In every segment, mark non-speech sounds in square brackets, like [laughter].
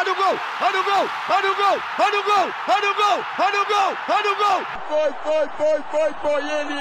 Olha o gol! Olha o gol! Olha o gol! Olha o gol! Olha o gol! Olha o gol! Olha o gol! Foi, foi, foi, foi, foi ele!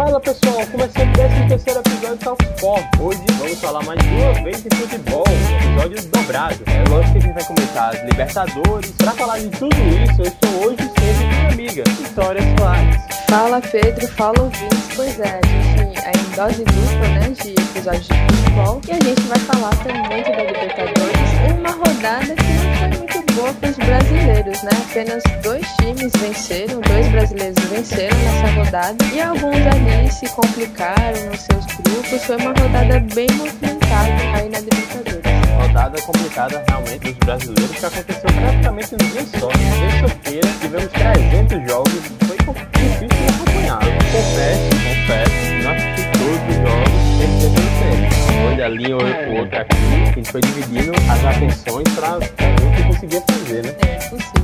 Fala pessoal, começando o 13 terceiro episódio do Talk Sport. Hoje vamos falar mais uma vez de futebol, episódio dobrado. É lógico que a gente vai comentar as Libertadores. Para falar de tudo isso, eu estou hoje sempre com minha amiga, Vitória Soares. Fala Pedro, fala ouvintes. Pois é, a gente é em dose dupla, né, de episódios de futebol. E a gente vai falar também da Libertadores, uma rodada que não foi muito boa para os brasileiros, né? Apenas dois times venceram, dois brasileiros venceram nessa rodada e alguns ali se complicaram nos seus grupos. Foi uma rodada bem movimentada aí na Libertadores. Rodada complicada realmente dos brasileiros que aconteceu praticamente no dia só. Terça-feira tivemos 300 jogos, foi difícil de acompanhar. Confesso, confesso, não assisti todos os jogos, sempre Olha ali, o outro aqui, a gente foi dividindo as atenções para ver o que conseguia fazer, né? É possível.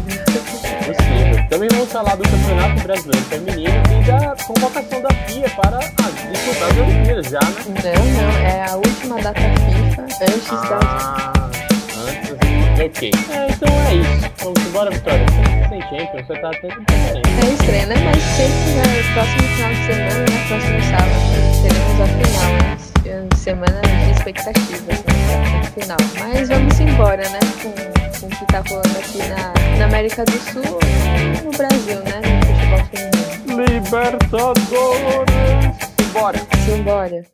Possível. Também vamos falar do Campeonato Brasileiro Feminino e da convocação da FIA para as disputar as Olimpíadas já, né? Não, não, é a última data FIFA antes da. Ah, antes. Ok. É, então é isso. Vamos embora, Vitória. Sem Champions, você tá atento diferente. É estranho, né? Mas sempre no próximo final de semana, né? Próximo sábado, teremos a final, né? Semana de expectativas, né? Final. Mas vamos embora, né? Com, com o que tá rolando aqui na, na América do Sul e no Brasil, né? No futebol feminino. Libertadores! Bora! Simbora.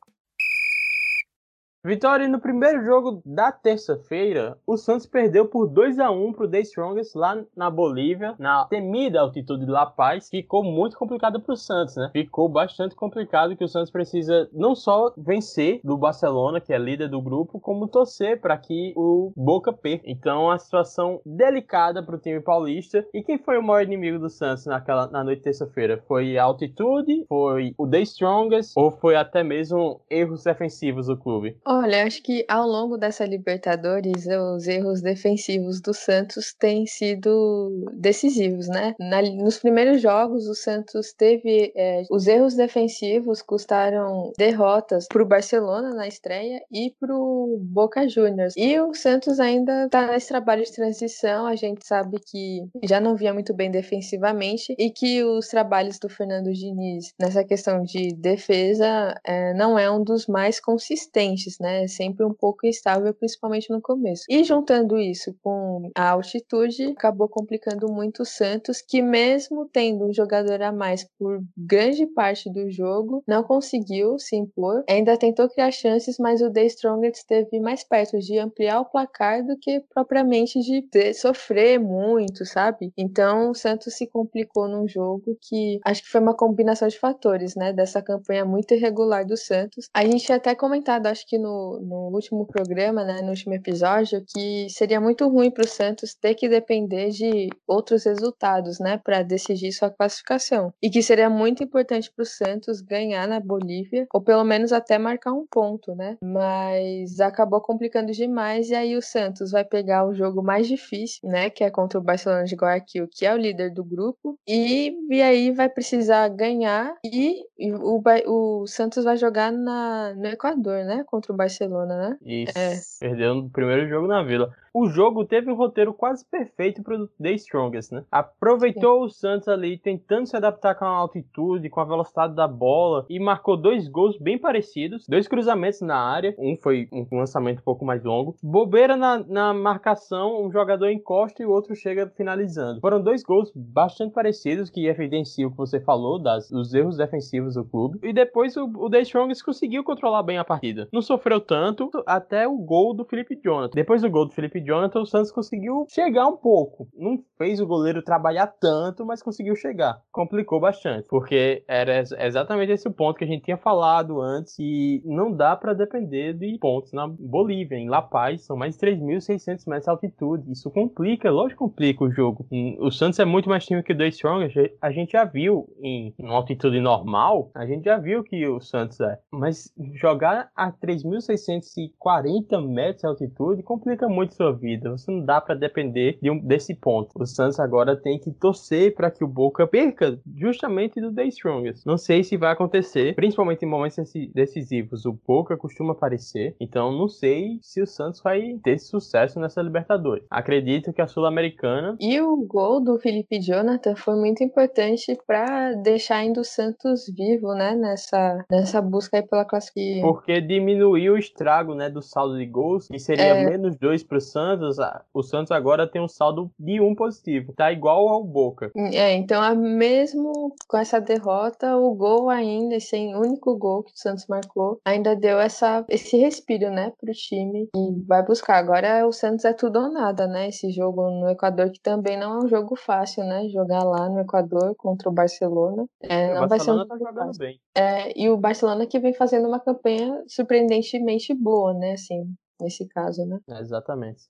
Vitória no primeiro jogo da terça-feira, o Santos perdeu por 2 a 1 pro The Strongest lá na Bolívia, na temida altitude de La Paz. Ficou muito complicado pro Santos, né? Ficou bastante complicado que o Santos precisa não só vencer do Barcelona, que é líder do grupo, como torcer para que o Boca perca. Então, a situação delicada pro time paulista. E quem foi o maior inimigo do Santos naquela na noite de terça-feira? Foi a altitude? Foi o The Strongest? Ou foi até mesmo erros defensivos do clube? Olha, acho que ao longo dessa Libertadores, os erros defensivos do Santos têm sido decisivos, né? Na, nos primeiros jogos, o Santos teve. É, os erros defensivos custaram derrotas para o Barcelona na estreia e para o Boca Juniors. E o Santos ainda está nesse trabalho de transição. A gente sabe que já não via muito bem defensivamente e que os trabalhos do Fernando Diniz nessa questão de defesa é, não é um dos mais consistentes né? Sempre um pouco instável, principalmente no começo. E juntando isso com a altitude, acabou complicando muito o Santos, que mesmo tendo um jogador a mais por grande parte do jogo, não conseguiu se impor. Ainda tentou criar chances, mas o The Strongest esteve mais perto de ampliar o placar do que propriamente de ter, sofrer muito, sabe? Então o Santos se complicou num jogo que acho que foi uma combinação de fatores, né? Dessa campanha muito irregular do Santos. A gente tinha até comentado, acho que no no, último programa, né, no último episódio, que seria muito ruim para o Santos ter que depender de outros resultados, né, para decidir sua classificação. E que seria muito importante para o Santos ganhar na Bolívia, ou pelo menos até marcar um ponto, né? Mas acabou complicando demais e aí o Santos vai pegar o jogo mais difícil, né, que é contra o Barcelona de Guayaquil, que é o líder do grupo, e, e aí vai precisar ganhar e, e o, o Santos vai jogar na, no Equador, né, contra o Barcelona, né? Isso. É. Perdeu no primeiro jogo na Vila. O jogo teve um roteiro quase perfeito pro The Strongest, né? Aproveitou Sim. o Santos ali tentando se adaptar com a altitude, com a velocidade da bola e marcou dois gols bem parecidos, dois cruzamentos na área. Um foi um lançamento um pouco mais longo. Bobeira na, na marcação, um jogador encosta e o outro chega finalizando. Foram dois gols bastante parecidos que evidenciam o que você falou das, dos erros defensivos do clube. E depois o, o The Strongest conseguiu controlar bem a partida. Não sofreu tanto até o gol do Felipe Jonathan. Depois do gol do Felipe Jonathan, o Santos conseguiu chegar um pouco. Não fez o goleiro trabalhar tanto, mas conseguiu chegar. Complicou bastante, porque era exatamente esse o ponto que a gente tinha falado antes e não dá para depender de pontos na Bolívia, em La Paz, são mais de 3.600 metros de altitude. Isso complica, lógico complica o jogo. O Santos é muito mais time que o The Strongest. A gente já viu em uma altitude normal, a gente já viu que o Santos é. Mas jogar a 3.640 metros de altitude complica muito sua vida. Você não dá para depender de um, desse ponto. O Santos agora tem que torcer para que o Boca perca justamente do The Strongest. Não sei se vai acontecer, principalmente em momentos decisivos. O Boca costuma aparecer, então não sei se o Santos vai ter sucesso nessa Libertadores. Acredito que a Sul-Americana. E o gol do Felipe Jonathan foi muito importante para deixar ainda o Santos vivo, né? Nessa, nessa busca aí pela classificação. Porque diminuiu o estrago, né? Do saldo de gols, que seria é... menos dois para o Santos. O Santos agora tem um saldo de um positivo. Tá igual ao Boca. É, então mesmo com essa derrota, o gol ainda, esse único gol que o Santos marcou, ainda deu essa, esse respiro, né, pro time e vai buscar. Agora o Santos é tudo ou nada, né? Esse jogo no Equador, que também não é um jogo fácil, né? Jogar lá no Equador contra o Barcelona. É, não o vai ser um tá jogando bem. É, e o Barcelona que vem fazendo uma campanha surpreendentemente boa, né? Assim, nesse caso, né? É, exatamente.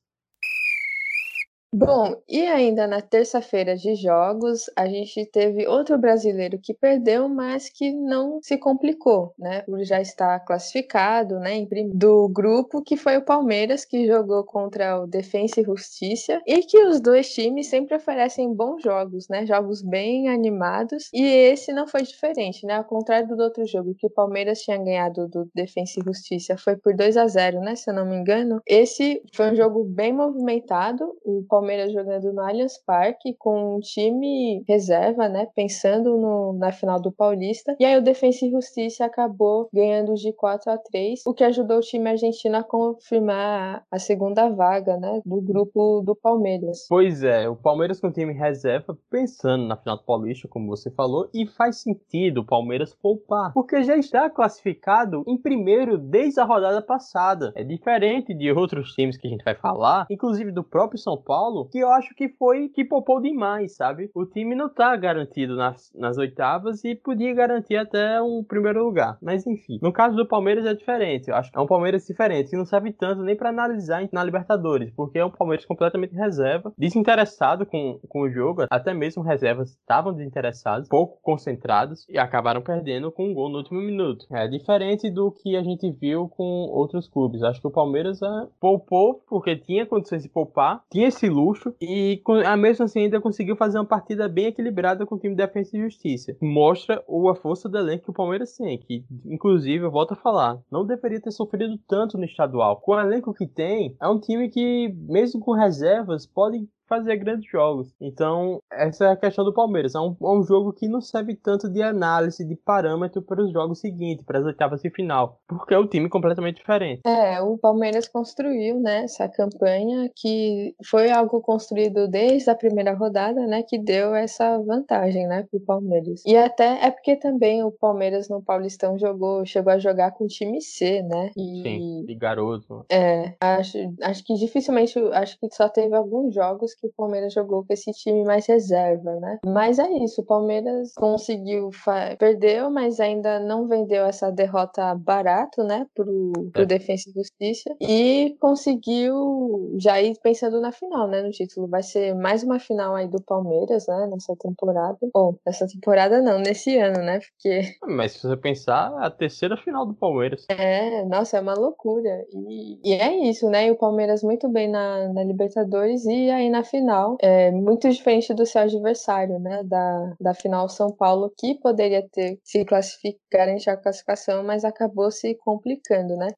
Bom, e ainda na terça-feira de jogos, a gente teve outro brasileiro que perdeu, mas que não se complicou, né? Já estar classificado, né, do grupo, que foi o Palmeiras, que jogou contra o Defensa e Justiça, e que os dois times sempre oferecem bons jogos, né? Jogos bem animados, e esse não foi diferente, né? Ao contrário do outro jogo, que o Palmeiras tinha ganhado do Defensa e Justiça, foi por 2 a 0 né? Se eu não me engano. Esse foi um jogo bem movimentado, o Palmeiras Palmeiras jogando no Allianz Parque com um time reserva, né? Pensando no, na final do Paulista. E aí o Defensa e Justiça acabou ganhando de 4 a 3 o que ajudou o time argentino a confirmar a segunda vaga, né? Do grupo do Palmeiras. Pois é, o Palmeiras com o time reserva, pensando na final do Paulista, como você falou, e faz sentido o Palmeiras poupar, porque já está classificado em primeiro desde a rodada passada. É diferente de outros times que a gente vai falar, inclusive do próprio São Paulo Paulo, que eu acho que foi que poupou demais, sabe? O time não tá garantido nas, nas oitavas e podia garantir até um primeiro lugar. Mas enfim, no caso do Palmeiras é diferente. Eu acho que é um Palmeiras diferente, que não serve tanto nem para analisar na Libertadores, porque é um Palmeiras completamente reserva, desinteressado com, com o jogo, até mesmo reservas estavam desinteressados, pouco concentrados e acabaram perdendo com um gol no último minuto. É diferente do que a gente viu com outros clubes. Acho que o Palmeiras é, poupou porque tinha condições de poupar, tinha esse luxo luxo e a mesmo assim ainda conseguiu fazer uma partida bem equilibrada com o time de Defesa e Justiça. Mostra a força do elenco que o Palmeiras tem, que inclusive eu volto a falar, não deveria ter sofrido tanto no estadual. Com o elenco que tem, é um time que mesmo com reservas pode fazer grandes jogos. Então, essa é a questão do Palmeiras. É um, é um jogo que não serve tanto de análise, de parâmetro para os jogos seguintes, para as oitavas de final, porque é um time completamente diferente. É, o Palmeiras construiu, né, essa campanha que foi algo construído desde a primeira rodada, né, que deu essa vantagem, né, para o Palmeiras. E até é porque também o Palmeiras no Paulistão jogou, chegou a jogar com o time C, né? E, Sim, de garoto. É, acho, acho que dificilmente, acho que só teve alguns jogos que o Palmeiras jogou com esse time mais reserva, né? Mas é isso, o Palmeiras conseguiu, perdeu, mas ainda não vendeu essa derrota barato, né, pro, pro é. Defensa e Justiça e conseguiu já ir pensando na final, né, no título. Vai ser mais uma final aí do Palmeiras, né, nessa temporada. Ou, nessa temporada não, nesse ano, né, porque... Mas se você pensar, é a terceira final do Palmeiras. É, nossa, é uma loucura. E, e é isso, né, e o Palmeiras muito bem na, na Libertadores e aí na final, é muito diferente do seu adversário, né? Da, da final São Paulo, que poderia ter se classificar, garantir a classificação, mas acabou se complicando, né?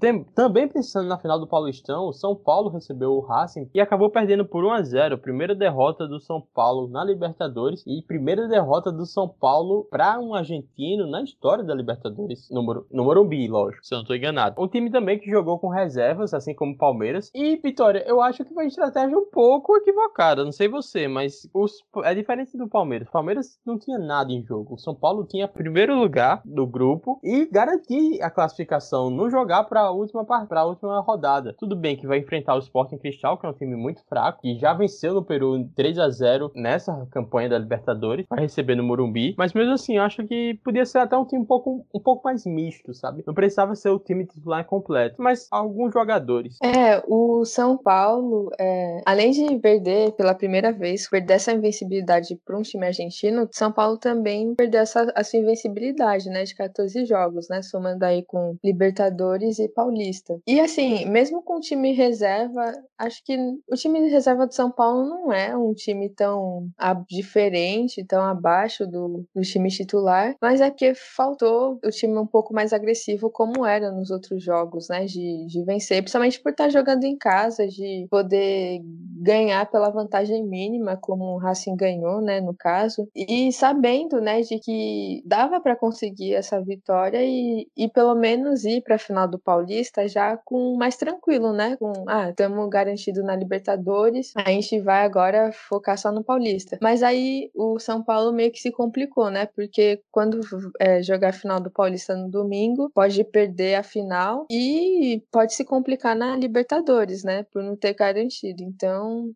Tem, também pensando na final do Paulistão, o São Paulo recebeu o Racing e acabou perdendo por 1 a 0 Primeira derrota do São Paulo na Libertadores e primeira derrota do São Paulo para um argentino na história da Libertadores, no, Morumbi, lógico, se eu não estou enganado. Um time também que jogou com reservas, assim como o Palmeiras. E, Vitória, eu acho que foi uma estratégia um pouco equivocada, não sei você, mas os, é diferente do Palmeiras. O Palmeiras não tinha nada em jogo. O São Paulo tinha primeiro lugar do grupo e garantir a classificação, não jogar para a última para a última rodada. Tudo bem que vai enfrentar o Sporting Cristal, que é um time muito fraco, e já venceu no Peru 3 a 0 nessa campanha da Libertadores, vai receber no Morumbi, mas mesmo assim, eu acho que podia ser até um time um pouco, um pouco mais misto, sabe? Não precisava ser o time titular completo, mas alguns jogadores. É, o São Paulo, é, além de perder pela primeira vez, perder essa invencibilidade para um time argentino, São Paulo também perdeu essa, essa invencibilidade, né, de 14 jogos, né, somando aí com Libertadores e Paulista. E assim, mesmo com o time reserva, acho que o time reserva de São Paulo não é um time tão diferente, tão abaixo do, do time titular, mas é porque faltou o time um pouco mais agressivo como era nos outros jogos, né, de, de vencer, principalmente por estar jogando em casa, de poder ganhar pela vantagem mínima, como o Racing ganhou, né, no caso, e sabendo, né, de que dava para conseguir essa vitória e, e pelo menos ir para a final do Paulista já com mais tranquilo, né, com ah, estamos garantido na Libertadores, a gente vai agora focar só no Paulista. Mas aí o São Paulo meio que se complicou, né, porque quando é, jogar a final do Paulista no domingo, pode perder a final e pode se complicar na Libertadores, né, por não ter garantido. Então,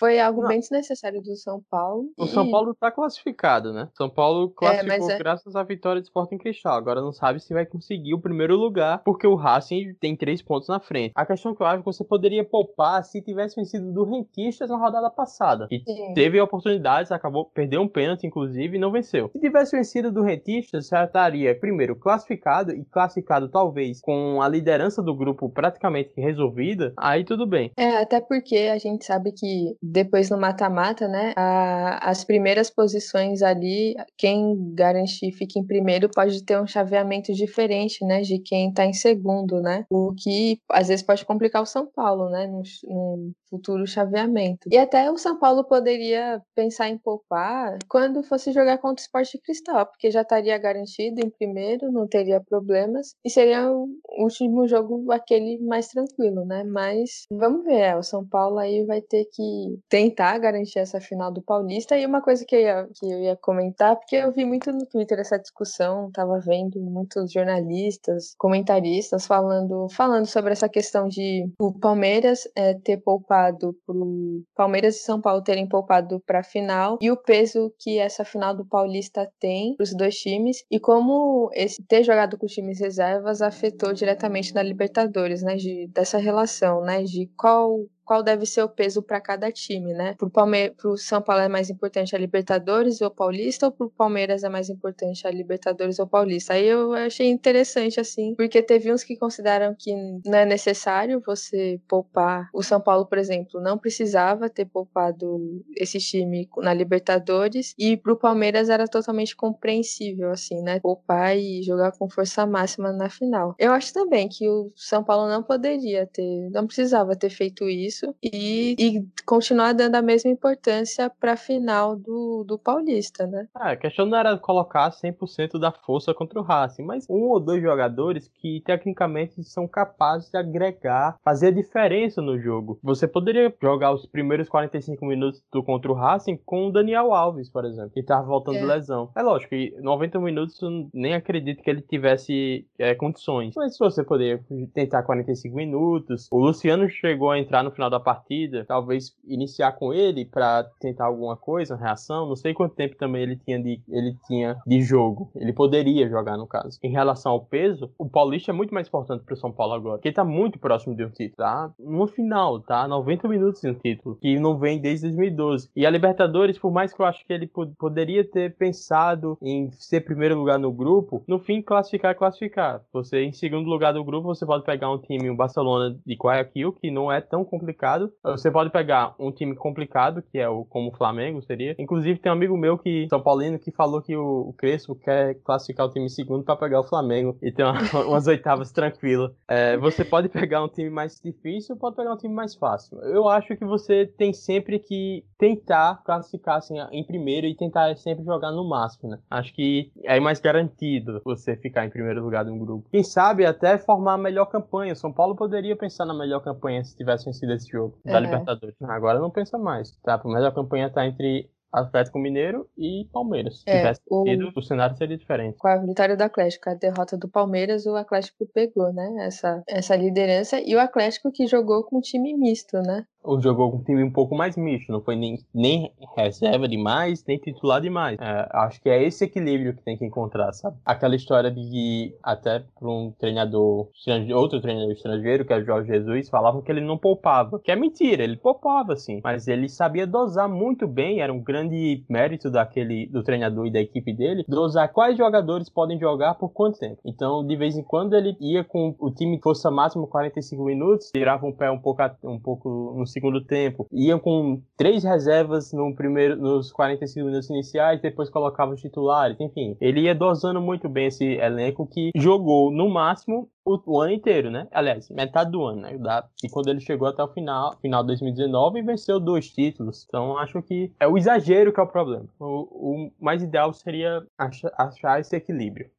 foi algo não. bem desnecessário do São Paulo. O. São Paulo tá classificado, né? São Paulo classificou é, é... graças à vitória do Sporting Cristal. Agora não sabe se vai conseguir o primeiro lugar, porque o Racing tem três pontos na frente. A questão que eu acho é que você poderia poupar se tivesse vencido do Rentistas na rodada passada. E Sim. teve oportunidades, acabou, perdeu um pênalti, inclusive, e não venceu. Se tivesse vencido do Rentistas, já estaria, primeiro, classificado, e classificado talvez com a liderança do grupo praticamente resolvida, aí tudo bem. É, até porque a gente sabe que depois no mata-mata, né, a, as primeiras posições ali, quem garantir fica em primeiro pode ter um chaveamento diferente, né, de quem tá em segundo, né, o que às vezes pode complicar o São Paulo, né, no, no futuro chaveamento. E até o São Paulo poderia pensar em poupar quando fosse jogar contra o Sport Cristal, porque já estaria garantido em primeiro, não teria problemas, e seria o último jogo aquele mais tranquilo, né, mas vamos ver, é, o São Paulo aí vai ter que tentar garantir essa final do Paulista. E uma coisa que eu ia, que eu ia comentar, porque eu vi muito no Twitter essa discussão, tava vendo muitos jornalistas, comentaristas falando, falando sobre essa questão de o Palmeiras é, ter poupado pro Palmeiras e São Paulo terem poupado para a final e o peso que essa final do Paulista tem para os dois times e como esse ter jogado com os times reservas afetou diretamente na Libertadores, né, de, dessa relação, né, de qual qual deve ser o peso para cada time, né? Pro, Palme pro São Paulo é mais importante a Libertadores ou Paulista, ou pro Palmeiras é mais importante a Libertadores ou Paulista? Aí eu achei interessante, assim, porque teve uns que consideram que não é necessário você poupar. O São Paulo, por exemplo, não precisava ter poupado esse time na Libertadores, e pro Palmeiras era totalmente compreensível, assim, né? Poupar e jogar com força máxima na final. Eu acho também que o São Paulo não poderia ter, não precisava ter feito isso isso e, e continuar dando a mesma importância para a final do, do Paulista, né? Ah, a questão não era colocar 100% da força contra o Racing, mas um ou dois jogadores que tecnicamente são capazes de agregar, fazer a diferença no jogo. Você poderia jogar os primeiros 45 minutos do contra o Racing com o Daniel Alves, por exemplo, que estava voltando é. de lesão. É lógico que 90 minutos eu nem acredito que ele tivesse é, condições, mas você poderia tentar 45 minutos. O Luciano chegou a entrar no final da partida, talvez iniciar com ele para tentar alguma coisa, reação. Não sei quanto tempo também ele tinha de ele tinha de jogo. Ele poderia jogar no caso. Em relação ao peso, o Paulista é muito mais importante para o São Paulo agora, porque tá muito próximo de um título, tá? No final, tá? 90 minutos de um título que não vem desde 2012. E a Libertadores, por mais que eu acho que ele poderia ter pensado em ser primeiro lugar no grupo, no fim classificar, classificar. Você em segundo lugar do grupo, você pode pegar um time, um Barcelona de Guayaquil, que não é tão complicado complicado. Você pode pegar um time complicado, que é o como o Flamengo seria. Inclusive, tem um amigo meu que, São Paulino, que falou que o, o Crespo quer classificar o time segundo para pegar o Flamengo e ter uma, [laughs] umas oitavas tranquilas. É, você pode pegar um time mais difícil pode pegar um time mais fácil. Eu acho que você tem sempre que tentar classificar assim, em primeiro e tentar sempre jogar no máximo, né? Acho que é mais garantido você ficar em primeiro lugar de um grupo. Quem sabe até formar a melhor campanha. São Paulo poderia pensar na melhor campanha se tivesse vencido esse jogo da Libertadores. Agora não pensa mais, tá? A melhor campanha tá entre Atlético Mineiro e Palmeiras. Se é, tivesse o... sido, o cenário seria diferente. Com a vitória do Atlético, a derrota do Palmeiras, o Atlético pegou, né? Essa, essa liderança. E o Atlético que jogou com time misto, né? Ou jogou com um time um pouco mais misto, não foi nem, nem reserva demais, nem titular demais. É, acho que é esse equilíbrio que tem que encontrar, sabe? Aquela história de que até para um treinador outro treinador estrangeiro, que é o Jorge Jesus, falavam que ele não poupava, que é mentira, ele poupava sim, mas ele sabia dosar muito bem, era um grande mérito daquele do treinador e da equipe dele, dosar quais jogadores podem jogar por quanto tempo. Então, de vez em quando ele ia com o time força máximo 45 minutos, tirava um pé um pouco um pouco no segundo tempo. Iam com três reservas no primeiro, nos 45 minutos iniciais, depois colocavam os titulares, enfim. Ele ia dosando muito bem esse elenco que jogou no máximo o, o, ano inteiro, né? Aliás, metade do ano, né? Da, e quando ele chegou até o final, final de 2019, venceu dois títulos. Então, acho que é o exagero que é o problema. O, o mais ideal seria achar, achar esse equilíbrio.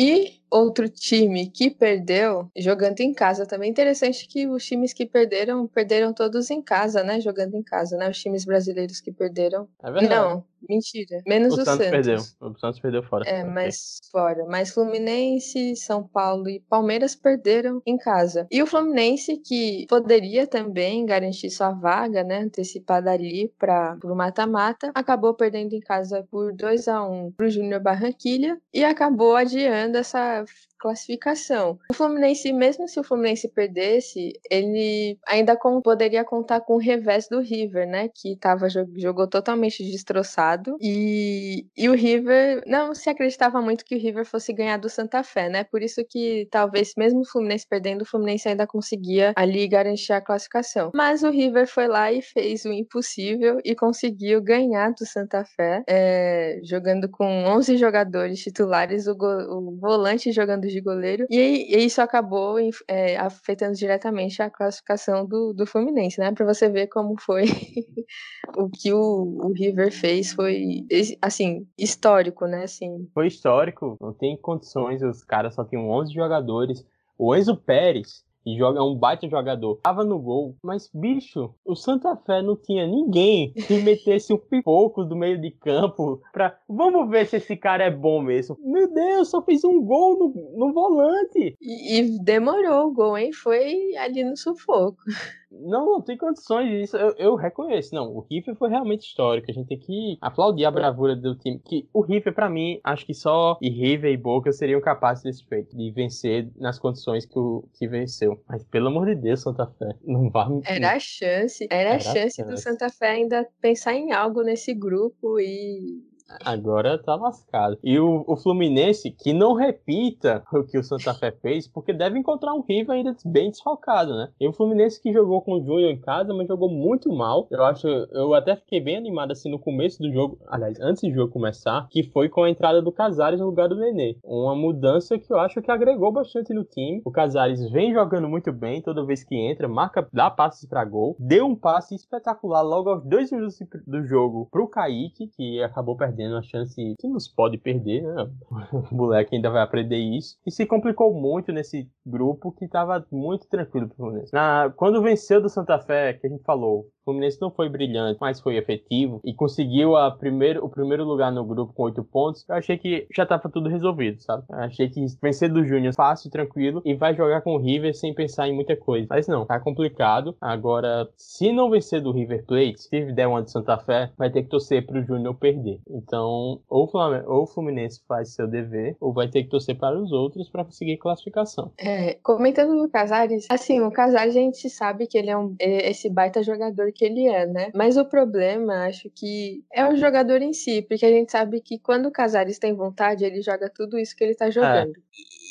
E outro time que perdeu jogando em casa também. Interessante que os times que perderam, perderam todos em casa, né? Jogando em casa, né? Os times brasileiros que perderam. É verdade. Não, mentira. Menos o, o Santos. Perdeu. O Santos perdeu fora. É, okay. mas fora. Mas Fluminense, São Paulo e Palmeiras perderam em casa. E o Fluminense, que poderia também garantir sua vaga, né? Antecipada ali para o mata-mata, acabou perdendo em casa por 2 a 1 para o Júnior Barranquilha e acabou adiando essa have classificação. O Fluminense, mesmo se o Fluminense perdesse, ele ainda com, poderia contar com o revés do River, né? Que tava, jogou totalmente destroçado. E, e o River não se acreditava muito que o River fosse ganhar do Santa Fé, né? Por isso que talvez, mesmo o Fluminense perdendo, o Fluminense ainda conseguia ali garantir a classificação. Mas o River foi lá e fez o impossível e conseguiu ganhar do Santa Fé, é, jogando com 11 jogadores titulares, o, o volante jogando de goleiro, e, e isso acabou é, afetando diretamente a classificação do, do Fluminense, né? Pra você ver como foi [laughs] o que o, o River fez, foi, assim, histórico, né? Assim. Foi histórico, não tem condições, os caras só tinham 11 jogadores. O Enzo Pérez, e joga é um baita jogador. Tava no gol, mas bicho, o Santa Fé não tinha ninguém que [laughs] metesse um pipoco do meio de campo pra vamos ver se esse cara é bom mesmo. Meu Deus, só fez um gol no, no volante. E, e demorou o gol, hein? Foi ali no sufoco. [laughs] Não, não tem condições disso. Eu, eu, reconheço. Não, o River foi realmente histórico. A gente tem que aplaudir a bravura do time. Que o River, para mim, acho que só e River e Boca seriam capazes desse feito, de vencer nas condições que o que venceu. Mas pelo amor de Deus, Santa Fé, não vai. Era a chance, era, era a chance, chance do Santa Fé ainda pensar em algo nesse grupo e Agora tá lascado. E o, o, Fluminense, que não repita o que o Santa Fé fez, porque deve encontrar um River ainda bem desfalcado, né? E o Fluminense que jogou com o Júnior em casa, mas jogou muito mal. Eu acho, eu até fiquei bem animado assim no começo do jogo, aliás, antes do jogo começar, que foi com a entrada do Casares no lugar do Nenê. Uma mudança que eu acho que agregou bastante no time. O Casares vem jogando muito bem toda vez que entra, marca, dá passes para gol, deu um passe espetacular logo aos dois minutos do jogo pro Kaique, que acabou perdendo perdendo a chance que nos pode perder, né? [laughs] O moleque ainda vai aprender isso. E se complicou muito nesse grupo que estava muito tranquilo pro Fluminense. Na, quando venceu do Santa Fé, que a gente falou, Fluminense não foi brilhante, mas foi efetivo e conseguiu a primeiro, o primeiro lugar no grupo com oito pontos. Eu achei que já estava tudo resolvido, sabe? Eu achei que vencer do Júnior fácil, tranquilo e vai jogar com o River sem pensar em muita coisa. Mas não, tá complicado. Agora, se não vencer do River Plate, se der uma de Santa Fé, vai ter que torcer pro Júnior perder. Então, ou ou o Fluminense faz seu dever, ou vai ter que torcer para os outros para conseguir classificação. É, comentando no Casares, assim, o Casares a gente sabe que ele é um, é esse baita jogador que ele é, né? Mas o problema, acho que é o jogador em si, porque a gente sabe que quando o Casares tem vontade, ele joga tudo isso que ele tá jogando. É.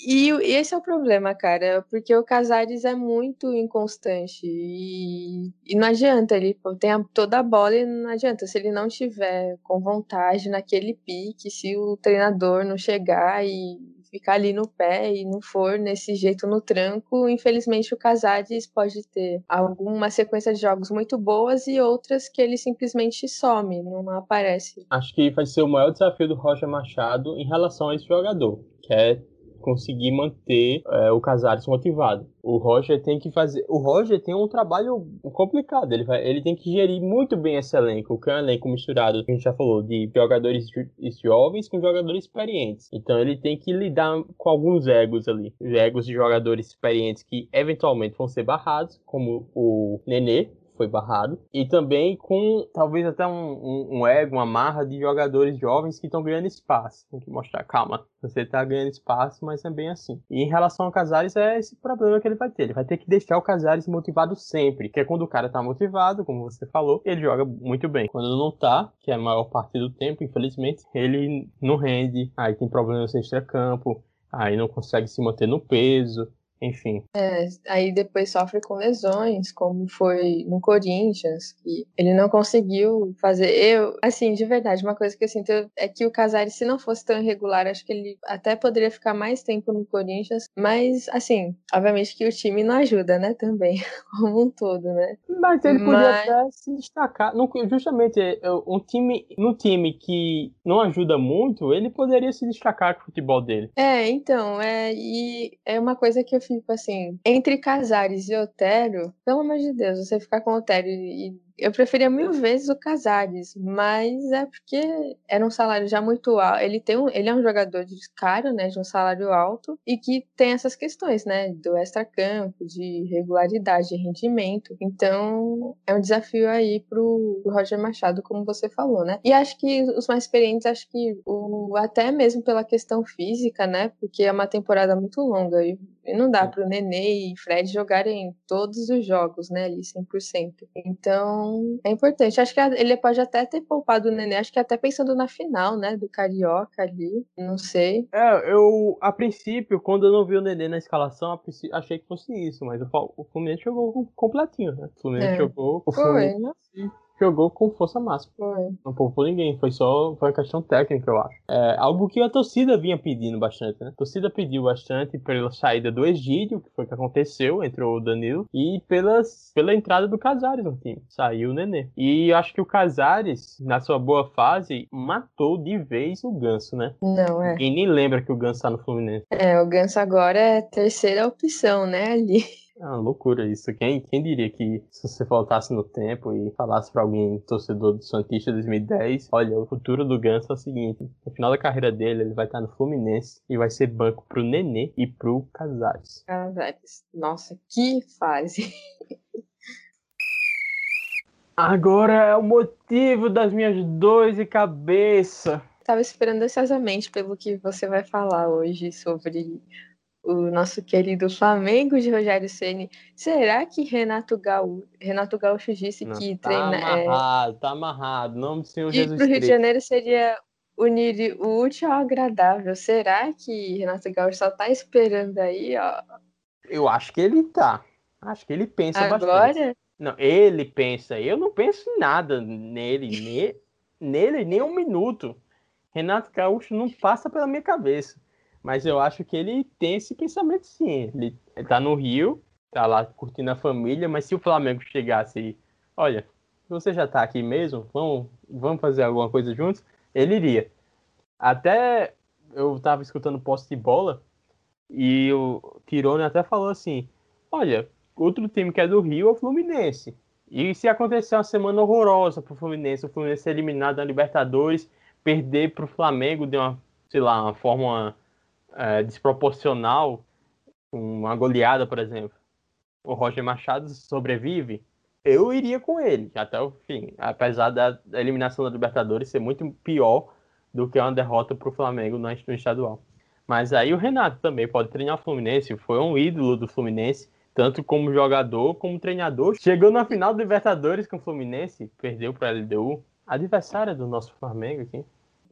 E, e, esse é o problema, cara, porque o Casares é muito inconstante e, e não adianta, ele tem a, toda a bola e não adianta. Se ele não tiver com vontade naquele pique, se o treinador não chegar e ficar ali no pé e não for nesse jeito no tranco, infelizmente o Casares pode ter alguma sequência de jogos muito boas e outras que ele simplesmente some, não aparece. Acho que vai ser o maior desafio do Roger Machado em relação a esse jogador, que é conseguir manter é, o Casares motivado. O Roger tem que fazer. O Roger tem um trabalho complicado. Ele, vai, ele tem que gerir muito bem esse elenco, que é um elenco misturado, que a gente já falou, de jogadores jovens com jogadores experientes. Então ele tem que lidar com alguns egos ali. Egos de jogadores experientes que eventualmente vão ser barrados, como o Nenê, foi barrado. E também com talvez até um, um, um ego, uma marra de jogadores jovens que estão ganhando espaço. Tem que mostrar, calma, você está ganhando espaço, mas é bem assim. E em relação ao Casares, é esse problema que ele vai ter. Ele vai ter que deixar o Casares motivado sempre. Que é quando o cara está motivado, como você falou, ele joga muito bem. Quando não tá, que é a maior parte do tempo, infelizmente, ele não rende. Aí tem problemas extra-campo. Aí não consegue se manter no peso enfim. É, aí depois sofre com lesões, como foi no Corinthians, que ele não conseguiu fazer. Eu, assim, de verdade, uma coisa que eu sinto é que o Casares, se não fosse tão irregular, acho que ele até poderia ficar mais tempo no Corinthians, mas, assim, obviamente que o time não ajuda, né, também, [laughs] como um todo, né. Mas ele podia mas... até se destacar, justamente, um time, no time que não ajuda muito, ele poderia se destacar com o futebol dele. É, então, é, e é uma coisa que eu fico assim, entre Casares e Otero, pelo amor de Deus, você ficar com Otero e eu preferia mil vezes o Casares, mas é porque era um salário já muito alto. Ele, tem um, ele é um jogador de caro, né? De um salário alto e que tem essas questões, né? Do extra-campo, de regularidade, de rendimento. Então, é um desafio aí pro, pro Roger Machado, como você falou, né? E acho que os mais experientes, acho que o, até mesmo pela questão física, né? Porque é uma temporada muito longa e, não dá pro Nenê e Fred jogarem todos os jogos, né? Ali 100%. Então, então, é importante. Acho que ele pode até ter poupado o Nenê, acho que até pensando na final, né, do Carioca ali, não sei. É, eu, a princípio, quando eu não vi o Nenê na escalação, achei que fosse isso, mas o, o Fluminense jogou completinho, né? O Fluminense é. jogou... O Fluminense, Foi, né? Jogou com força máxima. Foi. Não poupou ninguém, foi só foi uma questão técnica, eu acho. É algo que a torcida vinha pedindo bastante, né? A torcida pediu bastante pela saída do Egídio, que foi o que aconteceu, entrou o Danilo, e pelas, pela entrada do Casares no time. Saiu o Nenê. E acho que o Casares, na sua boa fase, matou de vez o Ganso, né? Não, é. E nem lembra que o Ganso tá no Fluminense. É, o Ganso agora é terceira opção, né, ali. É uma loucura isso. Quem, quem diria que se você voltasse no tempo e falasse para alguém torcedor do Santista 2010, olha, o futuro do Ganso é o seguinte: no final da carreira dele, ele vai estar no Fluminense e vai ser banco pro Nenê e pro Casares. Casares. Nossa, que fase. [laughs] Agora é o motivo das minhas dores de cabeça. Tava esperando ansiosamente pelo que você vai falar hoje sobre o nosso querido Flamengo de Rogério Ceni. Será que Renato Gaúcho, Renato Gaúcho disse Não, que tá treina amarrado, é... tá amarrado, nome do Senhor Jesus Cristo. E pro Rio de Janeiro seria unir o útil ao agradável. Será que Renato Gaúcho só tá esperando aí, ó? Eu acho que ele tá. Acho que ele pensa Agora? bastante. Não, ele pensa. Eu não penso em nada nele, ne... nele nem um minuto. Renato Gaúcho não passa pela minha cabeça. Mas eu acho que ele tem esse pensamento sim. Ele, tá no Rio, tá lá curtindo a família, mas se o Flamengo chegasse e, olha, você já tá aqui mesmo, vamos, vamos fazer alguma coisa juntos, ele iria. Até eu tava escutando posse de bola e o Tirone até falou assim: olha, outro time que é do Rio é o Fluminense. E se acontecer uma semana horrorosa pro Fluminense, o Fluminense ser eliminado da Libertadores, perder pro Flamengo de uma, sei lá, uma forma é, desproporcional, uma goleada, por exemplo, o Roger Machado sobrevive, eu iria com ele até o fim, apesar da eliminação da Libertadores ser muito pior do que uma derrota para o Flamengo no estadual. Mas aí o Renato também pode treinar o Fluminense, foi um ídolo do Fluminense, tanto como jogador como treinador. Chegou na final do Libertadores com o Fluminense, perdeu para a LDU, adversária do nosso Flamengo aqui.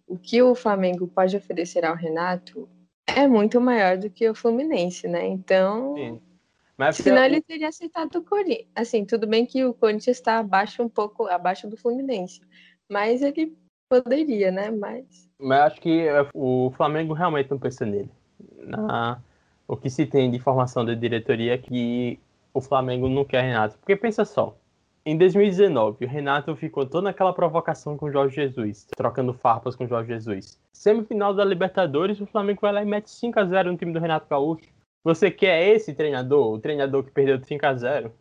O que o Flamengo pode oferecer ao Renato é muito maior do que o Fluminense, né? Então. Sim. Mas senão ele teria aceitado o Corinthians. Assim, tudo bem que o Corinthians está abaixo um pouco, abaixo do Fluminense. Mas ele poderia, né? Mas. Mas acho que é, o Flamengo realmente não pensa nele. Na... O que se tem de informação da diretoria é que o Flamengo não quer Renato. Porque pensa só, em 2019, o Renato ficou toda naquela provocação com o Jorge Jesus, trocando farpas com o Jorge Jesus. Semifinal da Libertadores, o Flamengo vai lá e mete 5 a 0 no time do Renato Gaúcho. Você quer esse treinador, o treinador que perdeu de 5 a 0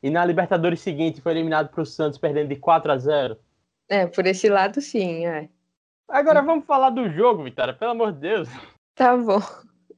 E na Libertadores seguinte foi eliminado para o Santos perdendo de 4 a 0 É, por esse lado sim, é. Agora vamos falar do jogo, Vitória, pelo amor de Deus. Tá bom.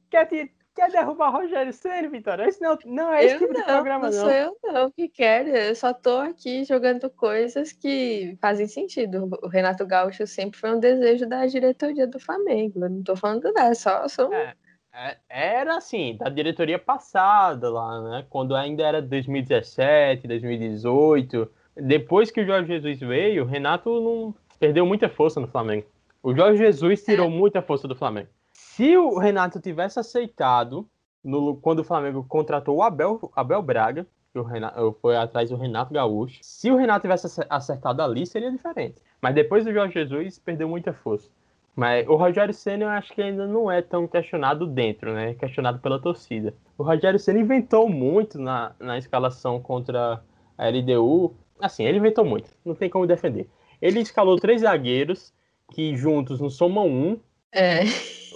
Quer, te, quer derrubar Rogério Ceni, Vitória? Esse não, não é esse tipo não, de programa, não não. sou eu não que quero. Eu só tô aqui jogando coisas que fazem sentido. O Renato Gaúcho sempre foi um desejo da diretoria do Flamengo. Eu não tô falando nada, só sou. É, é, era assim, da diretoria passada lá, né? Quando ainda era 2017, 2018. Depois que o Jorge Jesus veio, o Renato não perdeu muita força no Flamengo. O Jorge Jesus tirou muita força do Flamengo. Se o Renato tivesse aceitado, no, quando o Flamengo contratou o Abel, Abel Braga, que o Renato, foi atrás do Renato Gaúcho, se o Renato tivesse acertado ali, seria diferente. Mas depois do Jorge Jesus, perdeu muita força. Mas o Rogério Senna eu acho que ainda não é tão questionado dentro, né? Questionado pela torcida. O Rogério Senna inventou muito na, na escalação contra a LDU. Assim, ele inventou muito, não tem como defender. Ele escalou três zagueiros que juntos não somam um. É.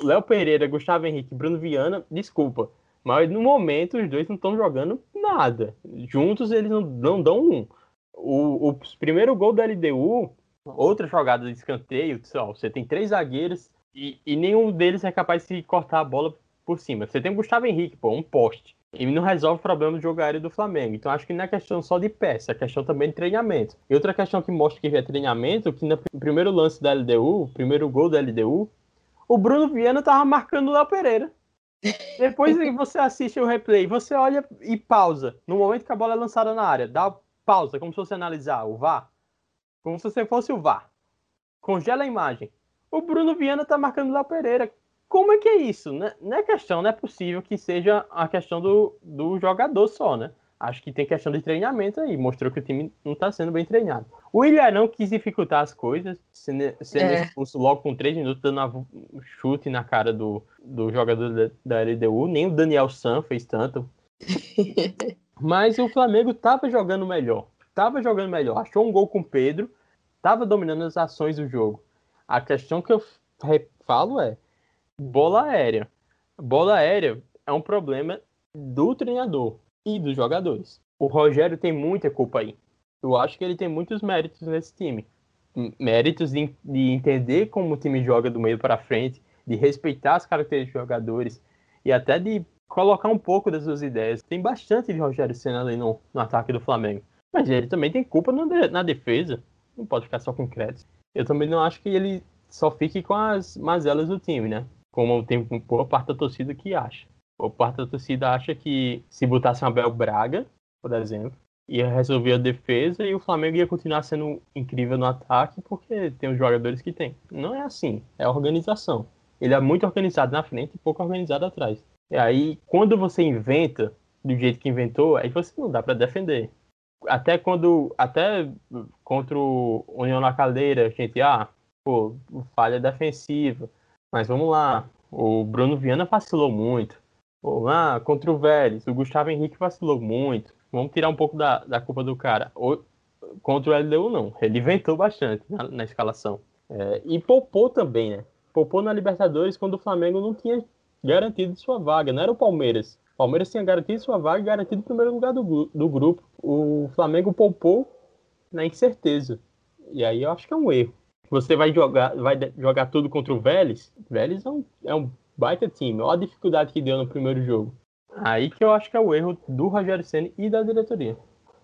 Léo Pereira, Gustavo Henrique Bruno Viana, desculpa. Mas no momento os dois não estão jogando nada. Juntos eles não, não dão um. O, o primeiro gol da LDU outra jogada de escanteio, só, você tem três zagueiros e, e, nenhum deles é capaz de cortar a bola por cima. Você tem o Gustavo Henrique, pô, um poste. E não resolve o problema do jogo do Flamengo. Então acho que não é questão só de peça, é questão também de treinamento. E outra questão que mostra que é treinamento, que no primeiro lance da LDU, primeiro gol da LDU, o Bruno Viana tava marcando o Léo Pereira. Depois você assiste o replay, você olha e pausa. No momento que a bola é lançada na área, dá pausa, como se você analisar o VAR. Como se você fosse o VAR. Congela a imagem. O Bruno Viana tá marcando o Léo Pereira. Como é que é isso? Não é questão, não é possível que seja a questão do, do jogador só, né? Acho que tem questão de treinamento aí. Mostrou que o time não está sendo bem treinado. O Ilharão quis dificultar as coisas, sendo, sendo é. expulso logo com três minutos, dando um chute na cara do, do jogador da, da LDU. Nem o Daniel San fez tanto. [laughs] Mas o Flamengo estava jogando melhor estava jogando melhor, achou um gol com o Pedro, estava dominando as ações do jogo. A questão que eu falo é bola aérea. Bola aérea é um problema do treinador e dos jogadores. O Rogério tem muita culpa aí. Eu acho que ele tem muitos méritos nesse time. Méritos de, de entender como o time joga do meio para frente, de respeitar as características dos jogadores e até de colocar um pouco das suas ideias. Tem bastante de Rogério Senna ali no, no ataque do Flamengo. Mas ele também tem culpa na, defesa. Não pode ficar só com crédito. Eu também não acho que ele só fique com as mazelas do time, né? Como tem boa parte da torcida que acha. Boa parte da torcida acha que se botasse um Abel Braga, por exemplo, ia resolver a defesa e o Flamengo ia continuar sendo incrível no ataque porque tem os jogadores que tem. Não é assim, é organização. Ele é muito organizado na frente e pouco organizado atrás. E aí, quando você inventa do jeito que inventou, aí você não dá para defender até quando. Até contra o União na Caldeira, a gente, ah, pô, falha defensiva. Mas vamos lá. O Bruno Viana vacilou muito. Ah, contra o Vélez, o Gustavo Henrique vacilou muito. Vamos tirar um pouco da, da culpa do cara. O, contra o LDU, não. Ele inventou bastante na, na escalação. É, e poupou também, né? Poupou na Libertadores quando o Flamengo não tinha garantido sua vaga. Não era o Palmeiras. O Palmeiras tinha garantido sua vaga e garantido o primeiro lugar do, do grupo. O Flamengo poupou na incerteza. E aí eu acho que é um erro. Você vai jogar, vai jogar tudo contra o Vélez. Vélez é um, é um baita time. Olha a dificuldade que deu no primeiro jogo. Aí que eu acho que é o erro do Rogério Senna e da diretoria.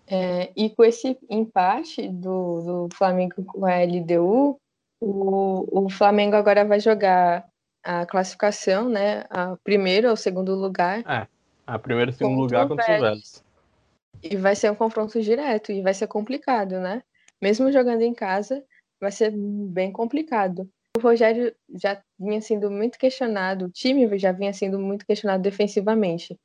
É, e com esse empate do, do Flamengo com a LDU, o, o Flamengo agora vai jogar a classificação, né? A primeiro ou segundo lugar. É. A primeiro e segundo lugar contra os Vélez. E vai ser um confronto direto e vai ser complicado, né? Mesmo jogando em casa, vai ser bem complicado. O Rogério já vinha sendo muito questionado, o time já vinha sendo muito questionado defensivamente.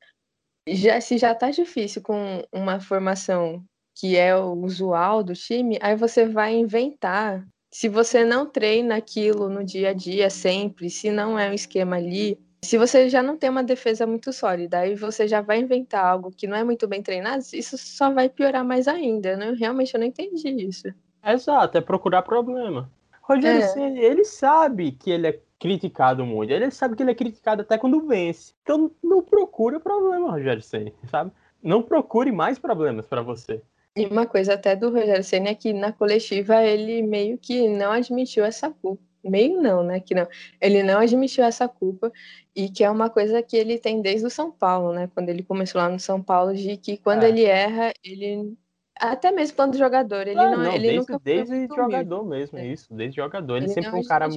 Já, se já tá difícil com uma formação que é o usual do time, aí você vai inventar. Se você não treina aquilo no dia a dia sempre, se não é um esquema ali, Se você já não tem uma defesa muito sólida, aí você já vai inventar algo que não é muito bem treinado, isso só vai piorar mais ainda, né? Realmente eu não entendi isso. Exato, é procurar problema. Rogério é. Ceni, ele sabe que ele é criticado muito. Ele sabe que ele é criticado até quando vence. Então não procura problema, Rogério Ceni, sabe? Não procure mais problemas para você. E uma coisa até do Rogério Ceni é que na coletiva ele meio que não admitiu essa culpa. Meio não, né? Que não. Ele não admitiu essa culpa e que é uma coisa que ele tem desde o São Paulo, né? Quando ele começou lá no São Paulo, de que quando é. ele erra, ele até mesmo quando jogador, ele ah, não, não, ele desde, nunca desde jogador humilde. mesmo, é. isso, desde jogador. Ele, ele sempre foi um cara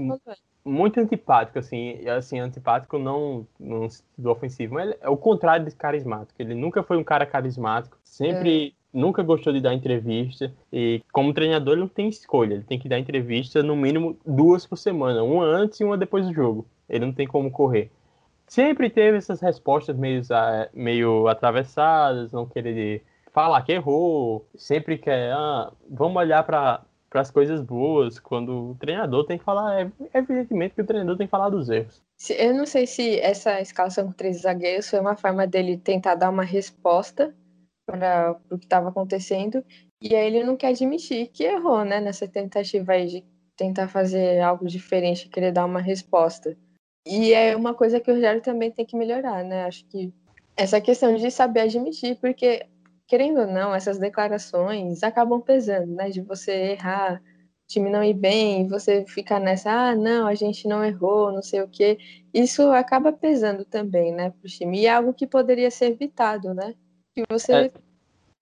muito antipático, assim, assim, antipático não no sentido ofensivo, mas é o contrário de carismático. Ele nunca foi um cara carismático, sempre é. nunca gostou de dar entrevista e como treinador ele não tem escolha, ele tem que dar entrevista no mínimo duas por semana, uma antes e uma depois do jogo. Ele não tem como correr. Sempre teve essas respostas meio, meio atravessadas, não querer falar que errou, sempre quer, ah, vamos olhar para para as coisas boas, quando o treinador tem que falar, é, evidentemente que o treinador tem que falar dos erros. Eu não sei se essa escalação com três zagueiros foi uma forma dele tentar dar uma resposta para o que estava acontecendo, e aí ele não quer admitir que errou, né, nessa tentativa aí de tentar fazer algo diferente, querer dar uma resposta. E é uma coisa que o Rogério também tem que melhorar, né? Acho que essa questão de saber admitir, porque querendo ou não, essas declarações acabam pesando, né? De você errar, time não ir bem, você ficar nessa, ah, não, a gente não errou, não sei o quê. Isso acaba pesando também, né, para o time. E é algo que poderia ser evitado, né? Que você. É,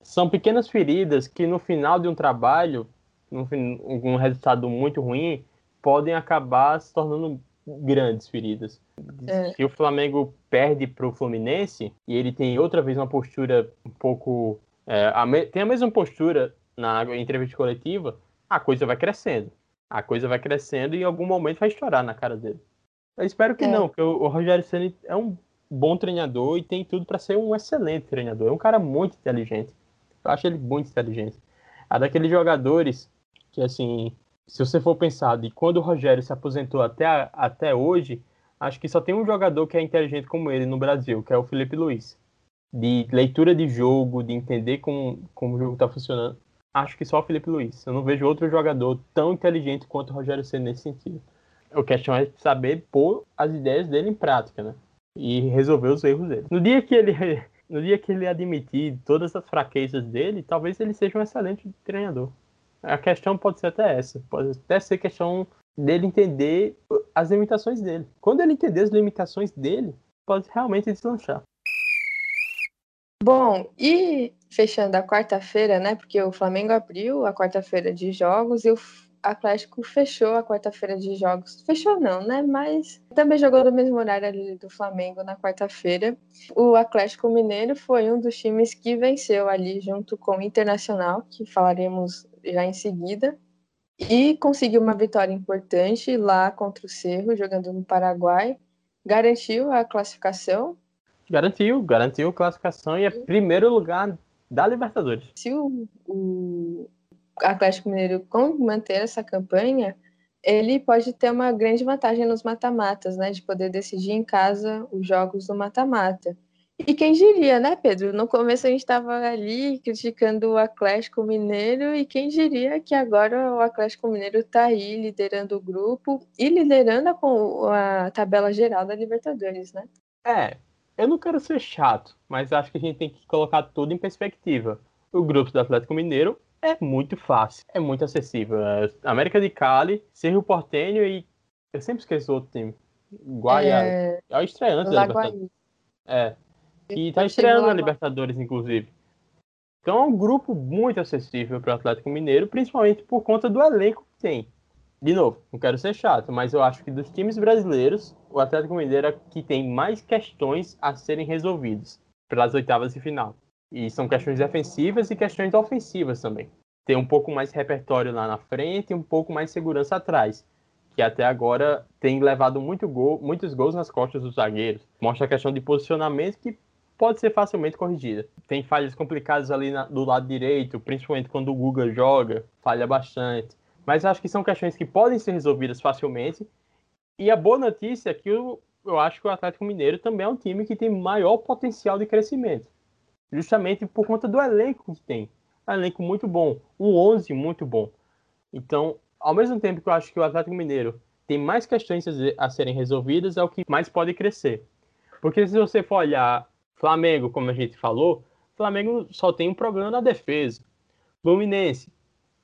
são pequenas feridas que no final de um trabalho, um resultado muito ruim, podem acabar se tornando grandes feridas. É. Se o Flamengo perde para o Fluminense e ele tem outra vez uma postura um pouco. É, a me, tem a mesma postura na entrevista coletiva, a coisa vai crescendo. A coisa vai crescendo e em algum momento vai estourar na cara dele. Eu espero que é. não, porque o, Rogério Ceni é um bom treinador e tem tudo para ser um excelente treinador. É um cara muito inteligente. Eu acho ele muito inteligente. É daqueles jogadores que, assim, se você for pensar de quando o Rogério se aposentou até, a, até hoje, acho que só tem um jogador que é inteligente como ele no Brasil, que é o Felipe Luiz. De leitura de jogo, de entender como, como o jogo está funcionando. Acho que só o Felipe Luiz. Eu não vejo outro jogador tão inteligente quanto o Rogério Senna nesse sentido. O questão é saber pôr as ideias dele em prática, né? E resolver os erros dele. No dia que ele, no dia que ele admitir todas as fraquezas dele, talvez ele seja um excelente treinador. A questão pode ser até essa. Pode até ser questão dele entender as limitações dele. Quando ele entender as limitações dele, pode realmente deslanchar. Bom, e fechando a quarta-feira, né? Porque o Flamengo abriu a quarta-feira de jogos e o Atlético fechou a quarta-feira de jogos. Fechou não, né? Mas também jogou no mesmo horário ali do Flamengo na quarta-feira. O Atlético Mineiro foi um dos times que venceu ali junto com o Internacional, que falaremos já em seguida, e conseguiu uma vitória importante lá contra o Cerro, jogando no Paraguai. Garantiu a classificação. Garantiu, garantiu a classificação e é primeiro lugar da Libertadores. Se o, o Atlético Mineiro manter essa campanha, ele pode ter uma grande vantagem nos mata-matas, né? De poder decidir em casa os jogos do mata-mata. E quem diria, né, Pedro? No começo a gente estava ali criticando o Atlético Mineiro e quem diria que agora o Atlético Mineiro está aí liderando o grupo e liderando a, a, tabela geral da Libertadores, né? É, eu não quero ser chato, mas acho que a gente tem que colocar tudo em perspectiva. O grupo do Atlético Mineiro é muito fácil, é muito acessível. É América de Cali, Cerro Portenho e eu sempre esqueço o outro time. Guaiá. É, é o estreante da Libertadores. É, e tá estreando na Libertadores, inclusive. Então é um grupo muito acessível para o Atlético Mineiro, principalmente por conta do elenco que tem. De novo, não quero ser chato, mas eu acho que dos times brasileiros, o Atlético Mineiro é que tem mais questões a serem resolvidas pelas oitavas de final. E são questões defensivas e questões ofensivas também. Tem um pouco mais repertório lá na frente e um pouco mais segurança atrás, que até agora tem levado muito gol, muitos gols nas costas dos zagueiros. Mostra a questão de posicionamento que pode ser facilmente corrigida. Tem falhas complicadas ali na, do lado direito, principalmente quando o Guga joga, falha bastante. Mas acho que são questões que podem ser resolvidas facilmente. E a boa notícia é que eu acho que o Atlético Mineiro também é um time que tem maior potencial de crescimento. Justamente por conta do elenco que tem. Um elenco muito bom, um 11 muito bom. Então, ao mesmo tempo que eu acho que o Atlético Mineiro tem mais questões a serem resolvidas, é o que mais pode crescer. Porque se você for olhar Flamengo, como a gente falou, Flamengo só tem um problema na defesa. Fluminense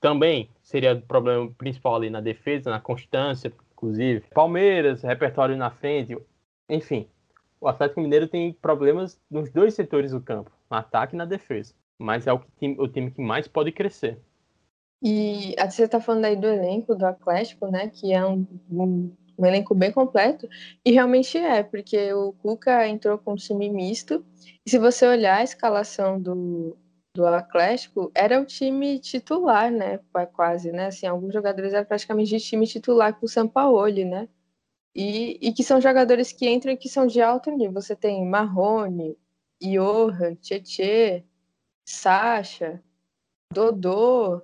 também seria o problema principal ali na defesa, na constância, inclusive. Palmeiras, repertório na frente. Enfim, o Atlético Mineiro tem problemas nos dois setores do campo, no ataque e na defesa. Mas é o, que, o time que mais pode crescer. E você está falando aí do elenco do Atlético, né? Que é um, um, um, elenco bem completo. E realmente é, porque o Cuca entrou com um time misto. E se você olhar a escalação do, do Atlético, era o time titular, né? Quase, né? Assim, alguns jogadores eram praticamente de time titular com o Sampaoli, né? E, e que são jogadores que entram e que são de alto nível. Você tem Marrone, Johan, Tietê, Sacha, Dodô,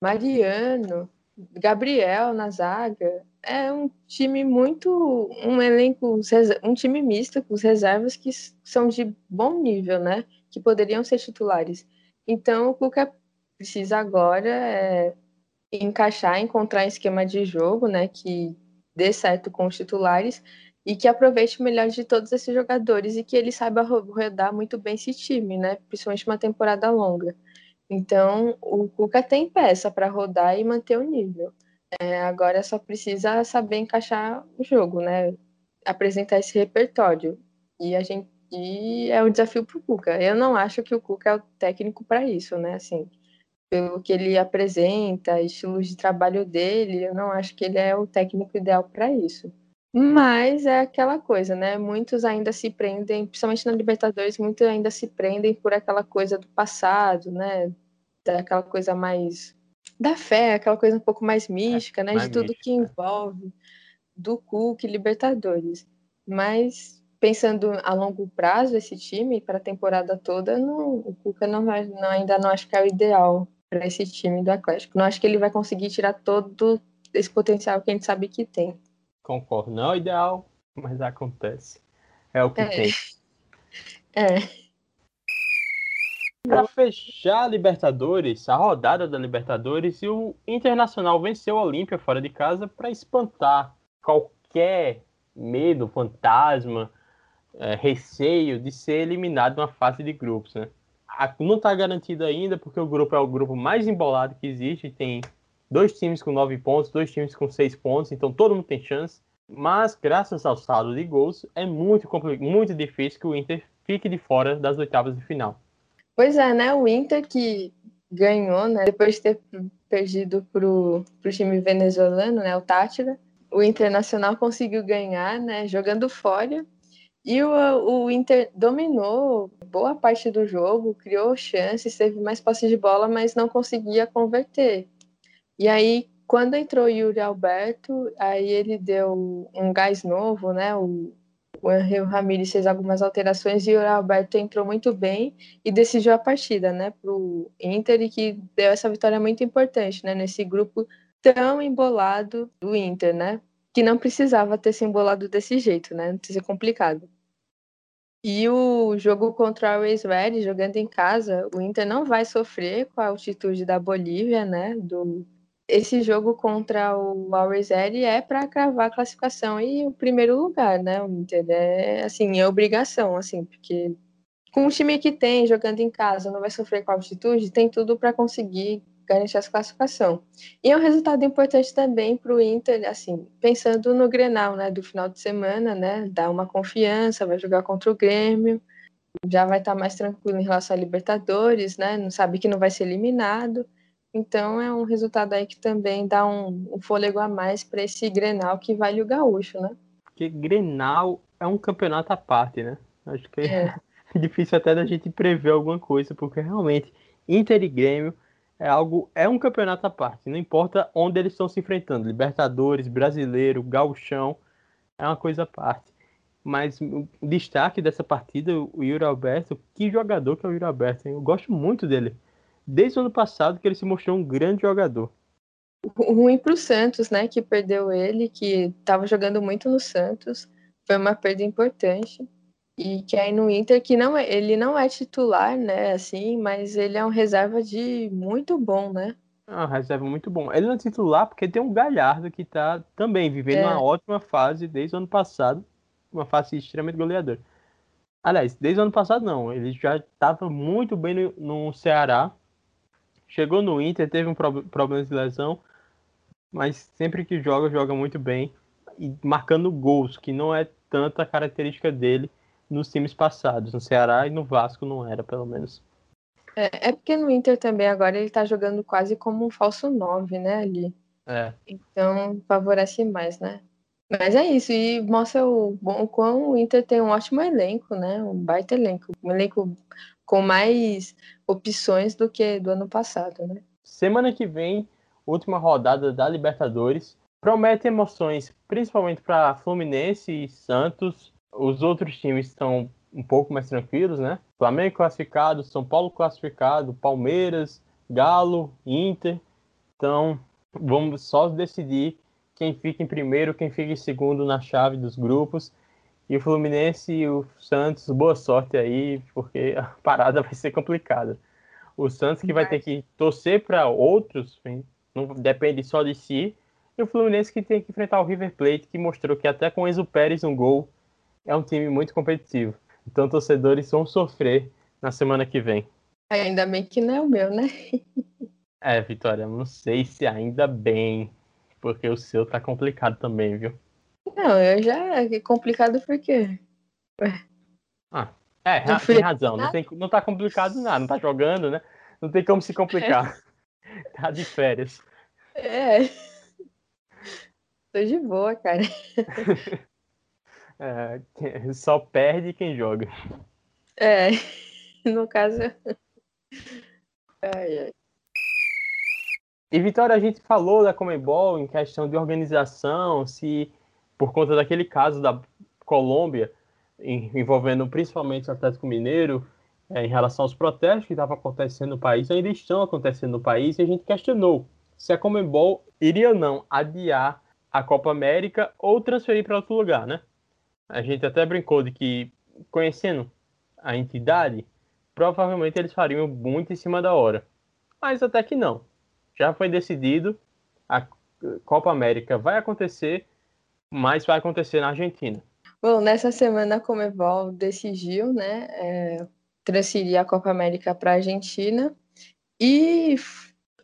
Mariano, Gabriel na zaga. É um time muito. um elenco, um time misto com reservas que são de bom nível, né? Que poderiam ser titulares. Então o Cuca precisa agora é, encaixar, encontrar um esquema de jogo, né? Que dê certo com os titulares e que aproveite o melhor de todos esses jogadores e que ele saiba rodar muito bem esse time, né? Principalmente uma temporada longa. Então, o Cuca tem peça para rodar e manter o nível. É, agora só precisa saber encaixar o jogo, né? Apresentar esse repertório. E a gente e é um desafio para o Cuca. Eu não acho que o Cuca é o técnico para isso, né? Assim, pelo que ele apresenta, estilos de trabalho dele, eu não acho que ele é o técnico ideal para isso. Mas é aquela coisa, né? Muitos ainda se prendem, principalmente na Libertadores, muitos ainda se prendem por aquela coisa do passado, né? Daquela coisa mais da fé, aquela coisa um pouco mais mística, né? de tudo mística. que envolve do Cook Libertadores. Mas pensando a longo prazo esse time para a temporada toda, não, o Cuca não vai, não, ainda não acho que é o ideal para esse time do Atlético. Não acho que ele vai conseguir tirar todo esse potencial que a gente sabe que tem. Concordo, não é o ideal, mas acontece. É o que é. tem. [laughs] É. Para fechar a Libertadores, a rodada da Libertadores, e o Internacional venceu a Olímpia fora de casa para espantar qualquer medo, fantasma, é, receio de ser eliminado na fase de grupos, né? Não está garantido ainda, porque o grupo é o grupo mais embolado que existe, tem dois times com nove pontos, dois times com seis pontos, então todo mundo tem chance. Mas, graças ao saldo de gols, é muito, muito difícil que o Inter fique de fora das oitavas de final. Pois é, né? O Inter que ganhou, né? Depois de ter perdido para o time venezuelano, né? O Tátira. O Internacional conseguiu ganhar, né? Jogando fora. E o, o Inter dominou boa parte do jogo, criou chances, teve mais posse de bola, mas não conseguia converter. E aí, quando entrou o Yuri Alberto, aí ele deu um gás novo, né? O, o Angel Ramírez fez algumas alterações e o Yuri Alberto entrou muito bem e decidiu a partida, né? Para o Inter e que deu essa vitória muito importante, né? Nesse grupo tão embolado do Inter, né? Que não precisava ter se embolado desse jeito, né? Não ser complicado. E o jogo contra o Always Ready, jogando em casa, o Inter não vai sofrer com a altitude da Bolívia, né? Do... Esse jogo contra o Ready é para cravar a classificação e o primeiro lugar, né? O Inter é, assim, é obrigação, assim, porque com o time que tem, jogando em casa, não vai sofrer com a altitude, tem tudo para conseguir garantir essa classificação. E é um resultado importante também para o Inter, assim, pensando no Grenal, né, do final de semana, né, dá uma confiança, vai jogar contra o Grêmio, já vai estar tá mais tranquilo em relação a Libertadores, né, não sabe que não vai ser eliminado, então é um resultado aí que também dá um, um fôlego a mais para esse Grenal que vale o Gaúcho, né? Porque Grenal é um campeonato à parte, né? Acho que é, [laughs] é difícil até da gente prever alguma coisa, porque realmente Inter e Grêmio é algo, é um campeonato à parte. Não importa onde eles estão se enfrentando, Libertadores, Brasileiro, Gauchão, é uma coisa à parte. Mas o destaque dessa partida, o Yuri Alberto, que jogador que é o Yuri Alberto, hein? eu gosto muito dele. Desde o ano passado que ele se mostrou um grande jogador. Ruim para o Santos, né, que perdeu ele, que estava jogando muito no Santos. foi uma perda importante. E que aí no Inter, que não é, ele não é titular, né, assim, mas ele é um reserva de muito bom, né? É um reserva muito bom. Ele não é titular porque tem um Galhardo que tá também vivendo é. uma ótima fase desde o ano passado, uma fase extremamente goleadora. Aliás, desde o ano passado não, ele já estava muito bem no, no, Ceará. Chegou no Inter, teve um pro, problema de lesão, mas sempre que joga, joga muito bem e marcando gols, que não é tanta característica dele nos times passados. No Ceará e no Vasco não era, pelo menos. É, é porque no Inter também agora ele tá jogando quase como um falso 9, né, ali. É. Então favorece mais, né? Mas é isso, e mostra o, o quão o Inter tem um ótimo elenco, né? Um baita elenco. Um elenco com mais opções do que do ano passado, né? Semana que vem, última rodada da Libertadores. Promete emoções, principalmente para Fluminense e Santos. Os outros times estão um pouco mais tranquilos, né? Flamengo classificado, São Paulo classificado, Palmeiras, Galo, Inter. Então, vamos só decidir quem fica em primeiro, quem fica em segundo na chave dos grupos. E o Fluminense e o Santos, boa sorte aí, porque [laughs] a parada vai ser complicada. O Santos que vai ter que torcer para outros, não depende só de si. E o Fluminense que tem que enfrentar o River Plate, que mostrou que até com Enzo Pérez um gol é um time muito competitivo. Então, torcedores vão sofrer na semana que vem. Ainda bem que não é o meu, né? [laughs] é, Vitória, não sei se ainda bem, porque o seu tá complicado também, viu? Não, eu já. É complicado porque. Ué. Ah, é, não tem razão. Não, tem, não tá complicado nada, não tá jogando, né? Não tem como se complicar. É. [laughs] Tá de férias. É. Tô de boa, cara. [laughs] É, só perde quem joga. É, [laughs] no caso. Ai, ai. E Vitória, a gente falou da Comebol em questão de organização, se por conta daquele caso da Colômbia, envolvendo principalmente o Atlético Mineiro, é, em relação aos protestos que estavam acontecendo no país, ainda estão acontecendo no país, e a gente questionou se a Comebol iria ou não adiar a Copa América ou transferir para outro lugar, né? A gente até brincou de que, conhecendo a entidade, provavelmente eles fariam muito em cima da hora. Mas até que não. Já foi decidido, a Copa América vai acontecer, mas vai acontecer na Argentina. Bom, nessa semana a Comebol decidiu, né, é, transferir a Copa América para a Argentina e,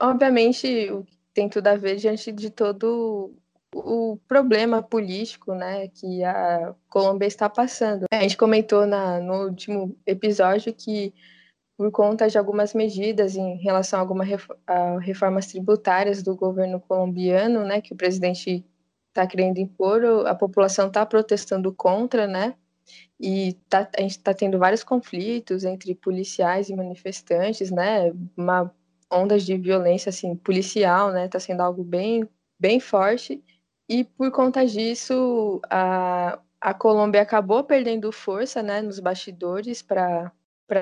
obviamente, tem tudo a ver diante de todo o problema político né, que a Colômbia está passando. A gente comentou na, no último episódio que, por conta de algumas medidas em relação a algumas reformas tributárias do governo colombiano, né, que o presidente está querendo impor, a população está protestando contra, né? E tá, a gente está tendo vários conflitos entre policiais e manifestantes, né? Uma ondas de violência assim policial, né? Está sendo algo bem bem forte. E por conta disso, a, a Colômbia acabou perdendo força né, nos bastidores para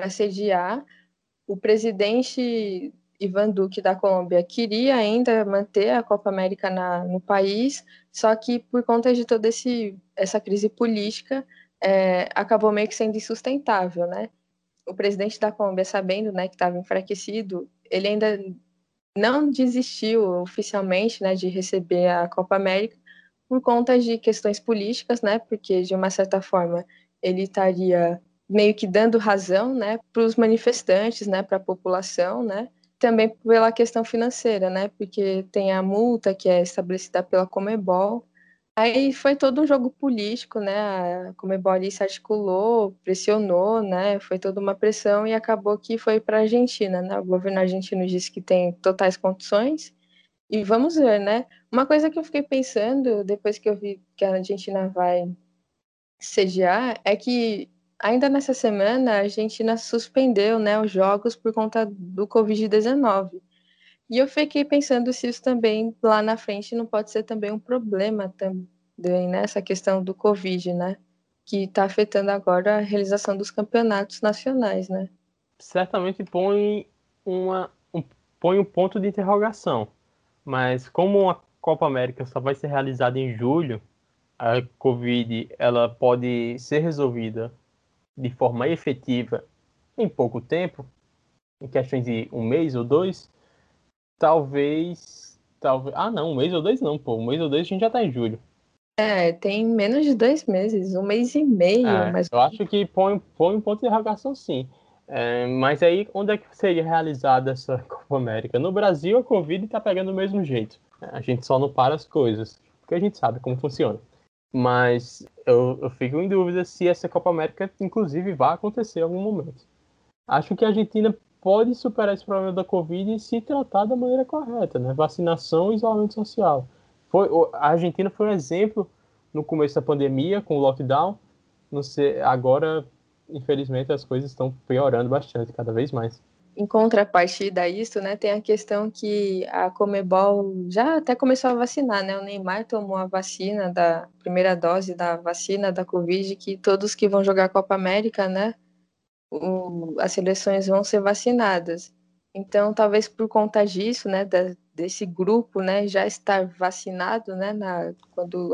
sediar. O presidente Ivan Duque da Colômbia queria ainda manter a Copa América na, no país, só que por conta de toda esse, essa crise política, é, acabou meio que sendo insustentável, né? O presidente da Colômbia, sabendo né, que estava enfraquecido, ele ainda não desistiu oficialmente né, de receber a Copa América, por conta de questões políticas, né? Porque de uma certa forma ele estaria meio que dando razão, né, para os manifestantes, né, para a população, né? Também pela questão financeira, né? Porque tem a multa que é estabelecida pela Comebol. Aí foi todo um jogo político, né? A Comebol ali se articulou, pressionou, né? Foi toda uma pressão e acabou que foi para a Argentina, né? O governo argentino disse que tem totais condições e vamos ver, né? Uma coisa que eu fiquei pensando depois que eu vi que a Argentina vai sediar é que ainda nessa semana a Argentina suspendeu, né, os jogos por conta do Covid-19. E eu fiquei pensando se isso também lá na frente não pode ser também um problema também nessa né, questão do Covid, né? Que está afetando agora a realização dos campeonatos nacionais, né? Certamente põe uma um, põe um ponto de interrogação mas como a Copa América só vai ser realizada em julho, a Covid ela pode ser resolvida de forma efetiva em pouco tempo, em questões de um mês ou dois, talvez, talvez, ah não, um mês ou dois não, pô, um mês ou dois a gente já tá em julho. É, tem menos de dois meses, um mês e meio. É, mas... Eu acho que põe, põe um ponto de interrogação sim. É, mas aí, onde é que seria realizada essa [laughs] Copa América? No Brasil, a Covid está pegando do mesmo jeito. A gente só não para as coisas, porque a gente sabe como funciona. Mas eu, eu fico em dúvida se essa Copa América, inclusive, vai acontecer em algum momento. Acho que a Argentina pode superar esse problema da Covid e se tratar da maneira correta, né? Vacinação e isolamento social. Foi, a Argentina foi um exemplo no começo da pandemia, com o lockdown. Não sei, agora, infelizmente, as coisas estão piorando bastante, cada vez mais. Em contrapartida a isso, né, tem a questão que a Comebol já até começou a vacinar, né? O Neymar tomou a vacina da primeira dose da vacina da Covid, que todos que vão jogar a Copa América, né, o, as seleções vão ser vacinadas. Então, talvez por conta disso, né, da, desse grupo, né, já estar vacinado, né, na, quando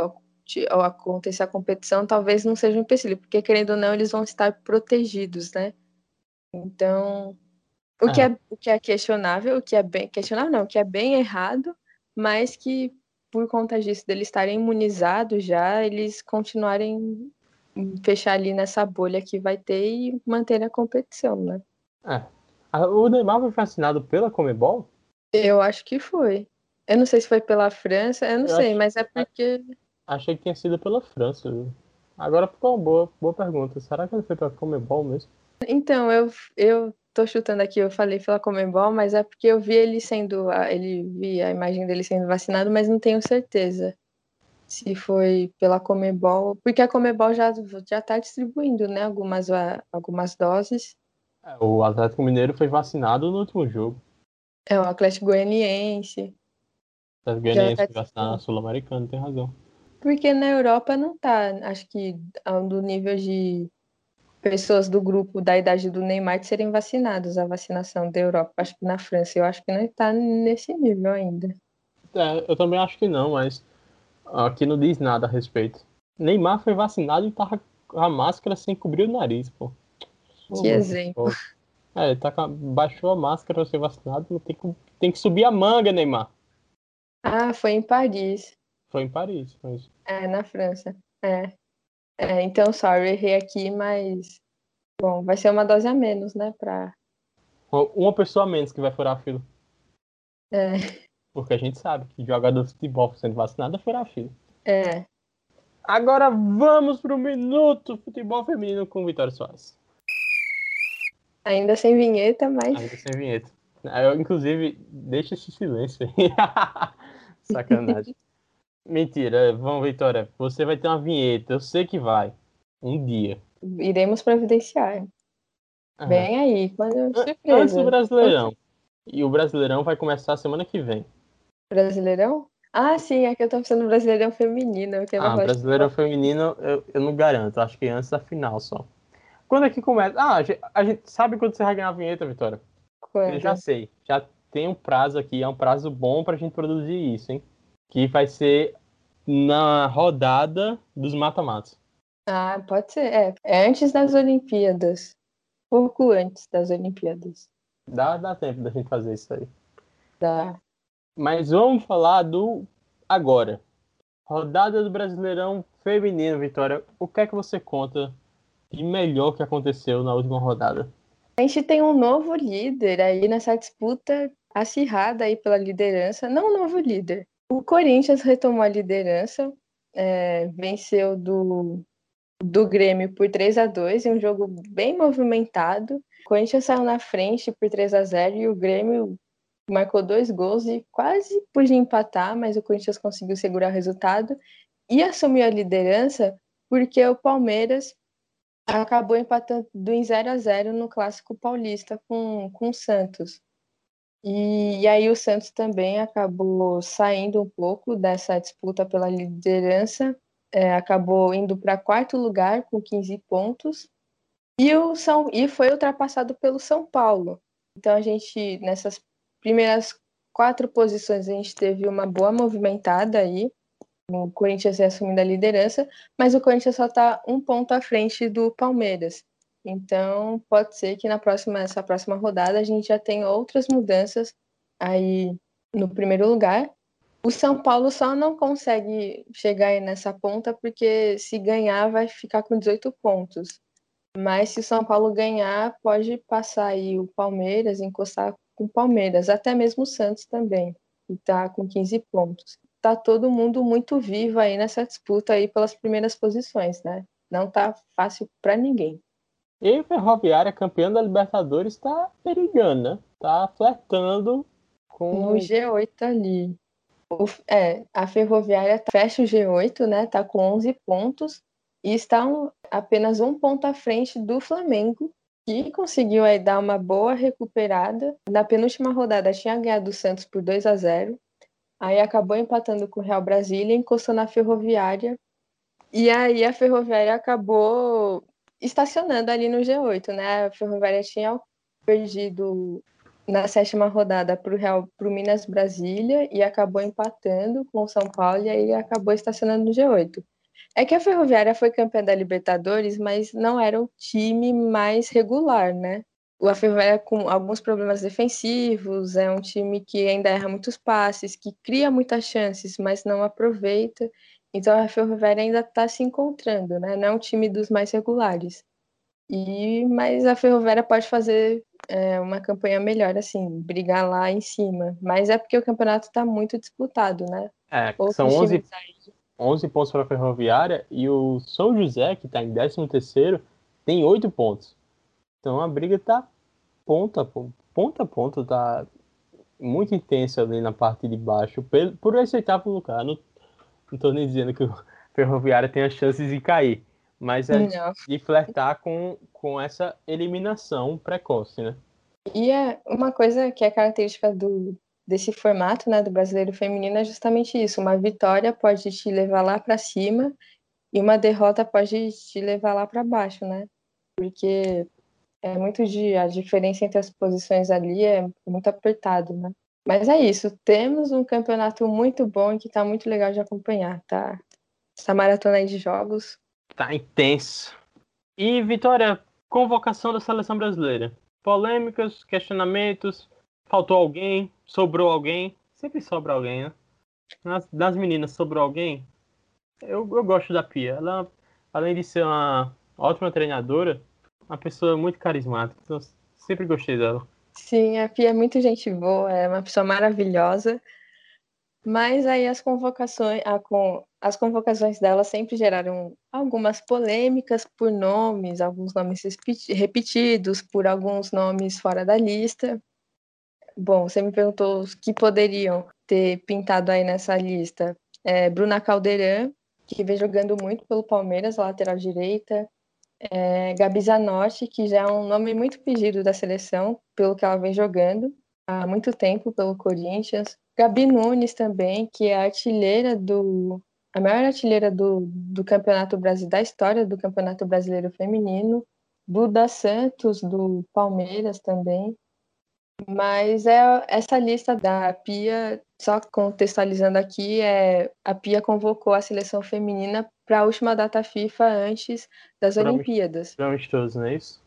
acontecer a competição, talvez não seja um empecilho, porque querendo ou não, eles vão estar protegidos, né? Então, o, que, é, é o que é questionável, o que é bem questionável, não, o que é bem errado, mas que por conta disso, deles estarem imunizados já, eles continuarem fechar ali nessa bolha que vai ter e manter a competição, né? É. O Neymar foi vacinado pela Comebol? Eu acho que foi. Eu não sei se foi pela França, eu não eu sei, acho... mas é porque. Achei que tinha sido pela França. Agora ficou uma boa, boa pergunta. Será que ele foi pela Comebol mesmo? Então, eu, eu tô chutando aqui, eu falei pela Comebol, mas é porque eu vi ele sendo. Ele vi a imagem dele sendo vacinado, mas não tenho certeza se foi pela Comebol, porque a Comebol já já está distribuindo, né, algumas algumas doses. É, o Atlético Mineiro foi vacinado no último jogo. É o Atlético Goianiense. O Atlético Goianiense foi vacinado na Sul-Americana, tem razão. Porque na Europa não tá, acho que do nível de pessoas do grupo da idade do Neymar serem vacinados, a vacinação da Europa. Acho que na França, eu acho que não está nesse nível ainda. É, eu também acho que não, mas Aqui não diz nada a respeito. Neymar foi vacinado e tava com a máscara sem cobrir o nariz, pô. Que exemplo. É, tá com, baixou a máscara pra ser vacinado, tem que, tem que subir a manga, Neymar. Ah, foi em Paris. Foi em Paris, mas... É, na França. É. é. Então, sorry, errei aqui, mas. Bom, vai ser uma dose a menos, né? Pra... Uma pessoa a menos que vai furar a fila. É. Porque a gente sabe que jogador de futebol sendo vacinado é furar fila. É. Agora vamos pro minuto futebol feminino com Vitória Soares. Ainda sem vinheta, mas. Ainda sem vinheta. Eu, inclusive, deixa esse silêncio aí. [laughs] Sacanagem. Mentira, vamos, Vitória. Você vai ter uma vinheta. Eu sei que vai. Um dia. Iremos providenciar. Uhum. Vem aí, quando surpresa. Antes do Brasileirão. E o Brasileirão vai começar semana que vem. Brasileirão? Ah, sim, aqui eu tô pensando no Brasileirão Feminino. Que é ah, Brasileirão Feminino eu, eu não garanto, acho que antes da final só. Quando é que começa? Ah, a gente, a gente sabe quando você vai ganhar a vinheta, Vitória? Quando? Eu já sei, já tem um prazo aqui, é um prazo bom pra gente produzir isso, hein? Que vai ser na rodada dos mata-matas. Ah, pode ser. É, é antes das Olimpíadas. Pouco antes das Olimpíadas. Dá, dá tempo da gente fazer isso aí. Dá. Mas vamos falar do agora. Rodada do Brasileirão Feminino, Vitória. O que é que você conta de melhor que aconteceu na última rodada? A gente tem um novo líder aí nessa disputa acirrada aí pela liderança. Não um novo líder. O Corinthians retomou a liderança, é, venceu do, do Grêmio por 3 a 2 em um jogo bem movimentado. O Corinthians saiu na frente por 3 a 0 e o Grêmio marcou dois gols e quase podia empatar, mas o Corinthians conseguiu segurar o resultado e assumiu a liderança porque o Palmeiras acabou empatando em 0 a 0 no Clássico Paulista com, com o Santos. E, e aí o Santos também acabou saindo um pouco dessa disputa pela liderança, é, acabou indo para quarto lugar com 15 pontos e, o São, e foi ultrapassado pelo São Paulo. Então a gente, nessas primeiras quatro posições a gente teve uma boa movimentada aí. o Corinthians assumindo a liderança, mas o Corinthians só está um ponto à frente do Palmeiras. Então, pode ser que na próxima, essa próxima rodada a gente já tenha outras mudanças aí no primeiro lugar. O São Paulo só não consegue chegar aí nessa ponta porque se ganhar vai ficar com 18 pontos. Mas se o São Paulo ganhar, pode passar aí o Palmeiras, encostar com o Palmeiras, até mesmo o Santos também, que está com 15 pontos. Tá todo mundo muito vivo aí nessa disputa aí pelas primeiras posições, né? Não tá fácil para ninguém. E Ferroviária, campeão da Libertadores, está perigando, né? Tá flertando com. No G8 ali. O, é, a Ferroviária fecha o G8, né? Tá com 11 pontos e está um, apenas um ponto à frente do Flamengo, que conseguiu aí dar uma boa recuperada. Na penúltima rodada tinha ganhado o Santos por 2 a 0. Aí acabou empatando com o Real Brasília, encostou na Ferroviária. E aí a Ferroviária acabou estacionando ali no G8, né? A Ferroviária tinha perdido na sétima rodada para o Real, para Minas Brasília e acabou empatando com o São Paulo e aí acabou estacionando no G8. É que a Ferroviária foi campeã da Libertadores, mas não era o time mais regular, né? O Ferroviária com alguns problemas defensivos, é um time que ainda erra muitos passes, que cria muitas chances, mas não aproveita. Então a Ferroviária ainda está se encontrando, né? Não é um time dos mais regulares. E mas a Ferroviária pode fazer é, uma campanha melhor, assim, brigar lá em cima. Mas é porque o campeonato está muito disputado, né? É, são 11, 11 pontos para a Ferroviária e o São José, que está em 13 terceiro, tem 8 pontos. Então a briga está ponta, ponta a ponta, tá muito intensa ali na parte de baixo, por esse oitavo lugar. Não não tô nem dizendo que o [laughs] Ferroviária tem as chances de cair, mas é não. de flertar com, com essa eliminação precoce, né? E é uma coisa que é característica do, desse formato, né, do brasileiro feminino é justamente isso. Uma vitória pode te levar lá para cima e uma derrota pode te levar lá para baixo, né? Porque é muito de a diferença entre as posições ali é muito apertado, né? Mas é isso, temos um campeonato muito bom e que tá muito legal de acompanhar, tá? Essa maratona aí de jogos. Tá intenso. E, Vitória, convocação da seleção brasileira. Polêmicas, questionamentos, faltou alguém, sobrou alguém. Sempre sobra alguém, né? Nas, das meninas, sobrou alguém. Eu, eu gosto da Pia. Ela, além de ser uma ótima treinadora, uma pessoa muito carismática. Então, sempre gostei dela. Sim, a Pia é muito gente boa, é uma pessoa maravilhosa. Mas aí as convocações, a, com, as convocações dela sempre geraram algumas polêmicas por nomes, alguns nomes repetidos, por alguns nomes fora da lista. Bom, você me perguntou os que poderiam ter pintado aí nessa lista. É, Bruna Caldeirão, que vem jogando muito pelo Palmeiras, lateral direita é, Gabi Zanotti, que já é um nome muito pedido da seleção, pelo que ela vem jogando há muito tempo pelo Corinthians. Gabi Nunes também, que é a artilheira do a maior artilheira do, do Campeonato Brasileiro, da história do Campeonato Brasileiro Feminino. Duda Santos, do Palmeiras também. Mas é essa lista da Pia, só contextualizando aqui, é a Pia convocou a seleção feminina para a última data FIFA antes das pra Olimpíadas. Para amistosos, não é isso?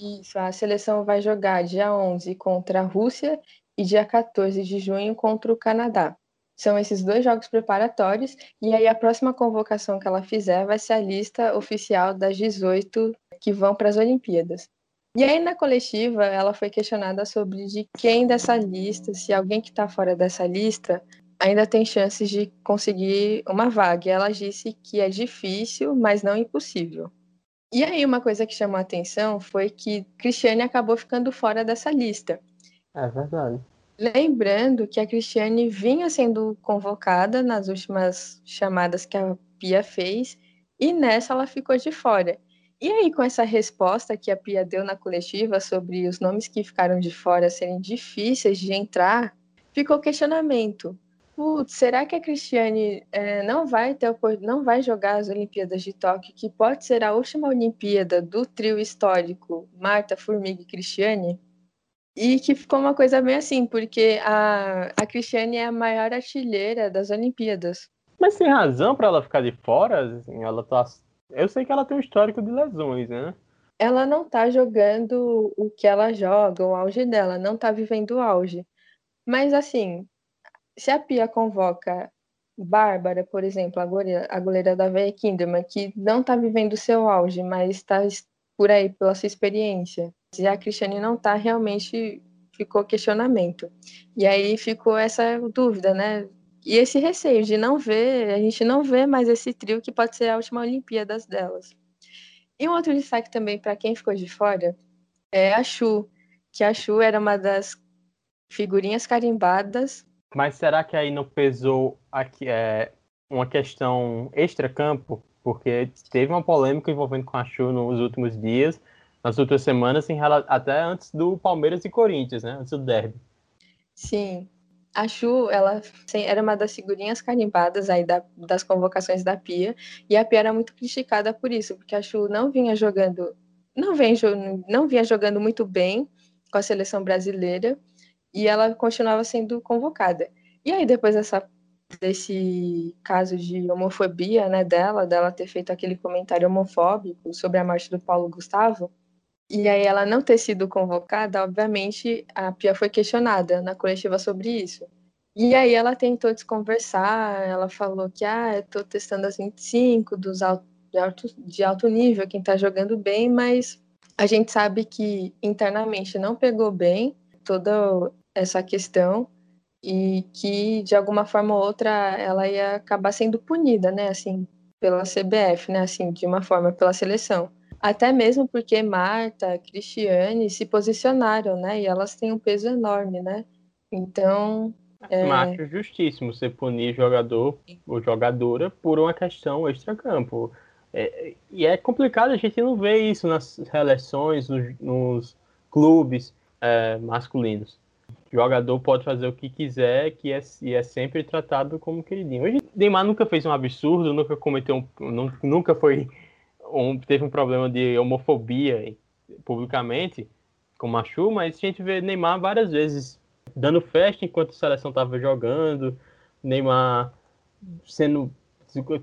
Isso, a seleção vai jogar dia 11 contra a Rússia e dia 14 de junho contra o Canadá. São esses dois jogos preparatórios, e aí a próxima convocação que ela fizer vai ser a lista oficial das 18 que vão para as Olimpíadas. E aí, na coletiva, ela foi questionada sobre de quem dessa lista, se alguém que está fora dessa lista, ainda tem chances de conseguir uma vaga. E ela disse que é difícil, mas não impossível. E aí, uma coisa que chamou a atenção foi que Cristiane acabou ficando fora dessa lista. É verdade. Lembrando que a Cristiane vinha sendo convocada nas últimas chamadas que a Pia fez, e nessa ela ficou de fora. E aí, com essa resposta que a Pia deu na coletiva sobre os nomes que ficaram de fora serem difíceis de entrar, ficou questionamento. Putz, será que a Cristiane é, não vai ter não vai jogar as Olimpíadas de Tóquio, que pode ser a última Olimpíada do trio histórico Marta, Formiga e Cristiane? E que ficou uma coisa bem assim, porque a, a Cristiane é a maior artilheira das Olimpíadas. Mas sem razão para ela ficar de fora, assim, ela tá. Eu sei que ela tem um histórico de lesões, né? Ela não tá jogando o que ela joga, o auge dela, não tá vivendo o auge. Mas assim, se a Pia convoca Bárbara, por exemplo, a goleira, a goleira da Veia Kinderman, que não está vivendo o seu auge, mas está por aí pela sua experiência. E a Cristiane não está, realmente ficou questionamento. E aí ficou essa dúvida, né? E esse receio de não ver, a gente não vê mais esse trio que pode ser a última Olimpíadas delas. E um outro destaque também para quem ficou de fora é a Chu, que a Chu era uma das figurinhas carimbadas mas será que aí não pesou aqui, é, uma questão extra-campo? Porque teve uma polêmica envolvendo com a Chu nos últimos dias, nas últimas semanas, em, até antes do Palmeiras e Corinthians, né? Antes do derby. Sim. A Chu, ela era uma das figurinhas carimbadas aí da, das convocações da Pia, e a Pia era muito criticada por isso, porque a Chu não vinha jogando, não, vem, não vinha jogando muito bem com a seleção brasileira, e ela continuava sendo convocada. E aí, depois dessa, desse caso de homofobia né, dela, dela ter feito aquele comentário homofóbico sobre a morte do Paulo Gustavo, e aí ela não ter sido convocada, obviamente a Pia foi questionada na coletiva sobre isso. E aí ela tentou desconversar, ela falou que, ah, eu tô testando as 25 dos alto, de, alto, de alto nível, quem tá jogando bem, mas a gente sabe que internamente não pegou bem toda essa questão e que de alguma forma ou outra ela ia acabar sendo punida, né, assim, pela CBF, né, assim, de uma forma pela seleção. Até mesmo porque Marta, Cristiane se posicionaram, né, e elas têm um peso enorme, né. Então, é... Justíssimo você punir jogador ou jogadora por uma questão extra-campo. É, e é complicado a gente não ver isso nas seleções, nos, nos clubes é, masculinos jogador pode fazer o que quiser, que é, e é sempre tratado como queridinho. Hoje, Neymar nunca fez um absurdo, nunca cometeu um, nunca foi um, teve um problema de homofobia publicamente com Machu, mas a gente vê Neymar várias vezes dando festa enquanto a seleção estava jogando, Neymar sendo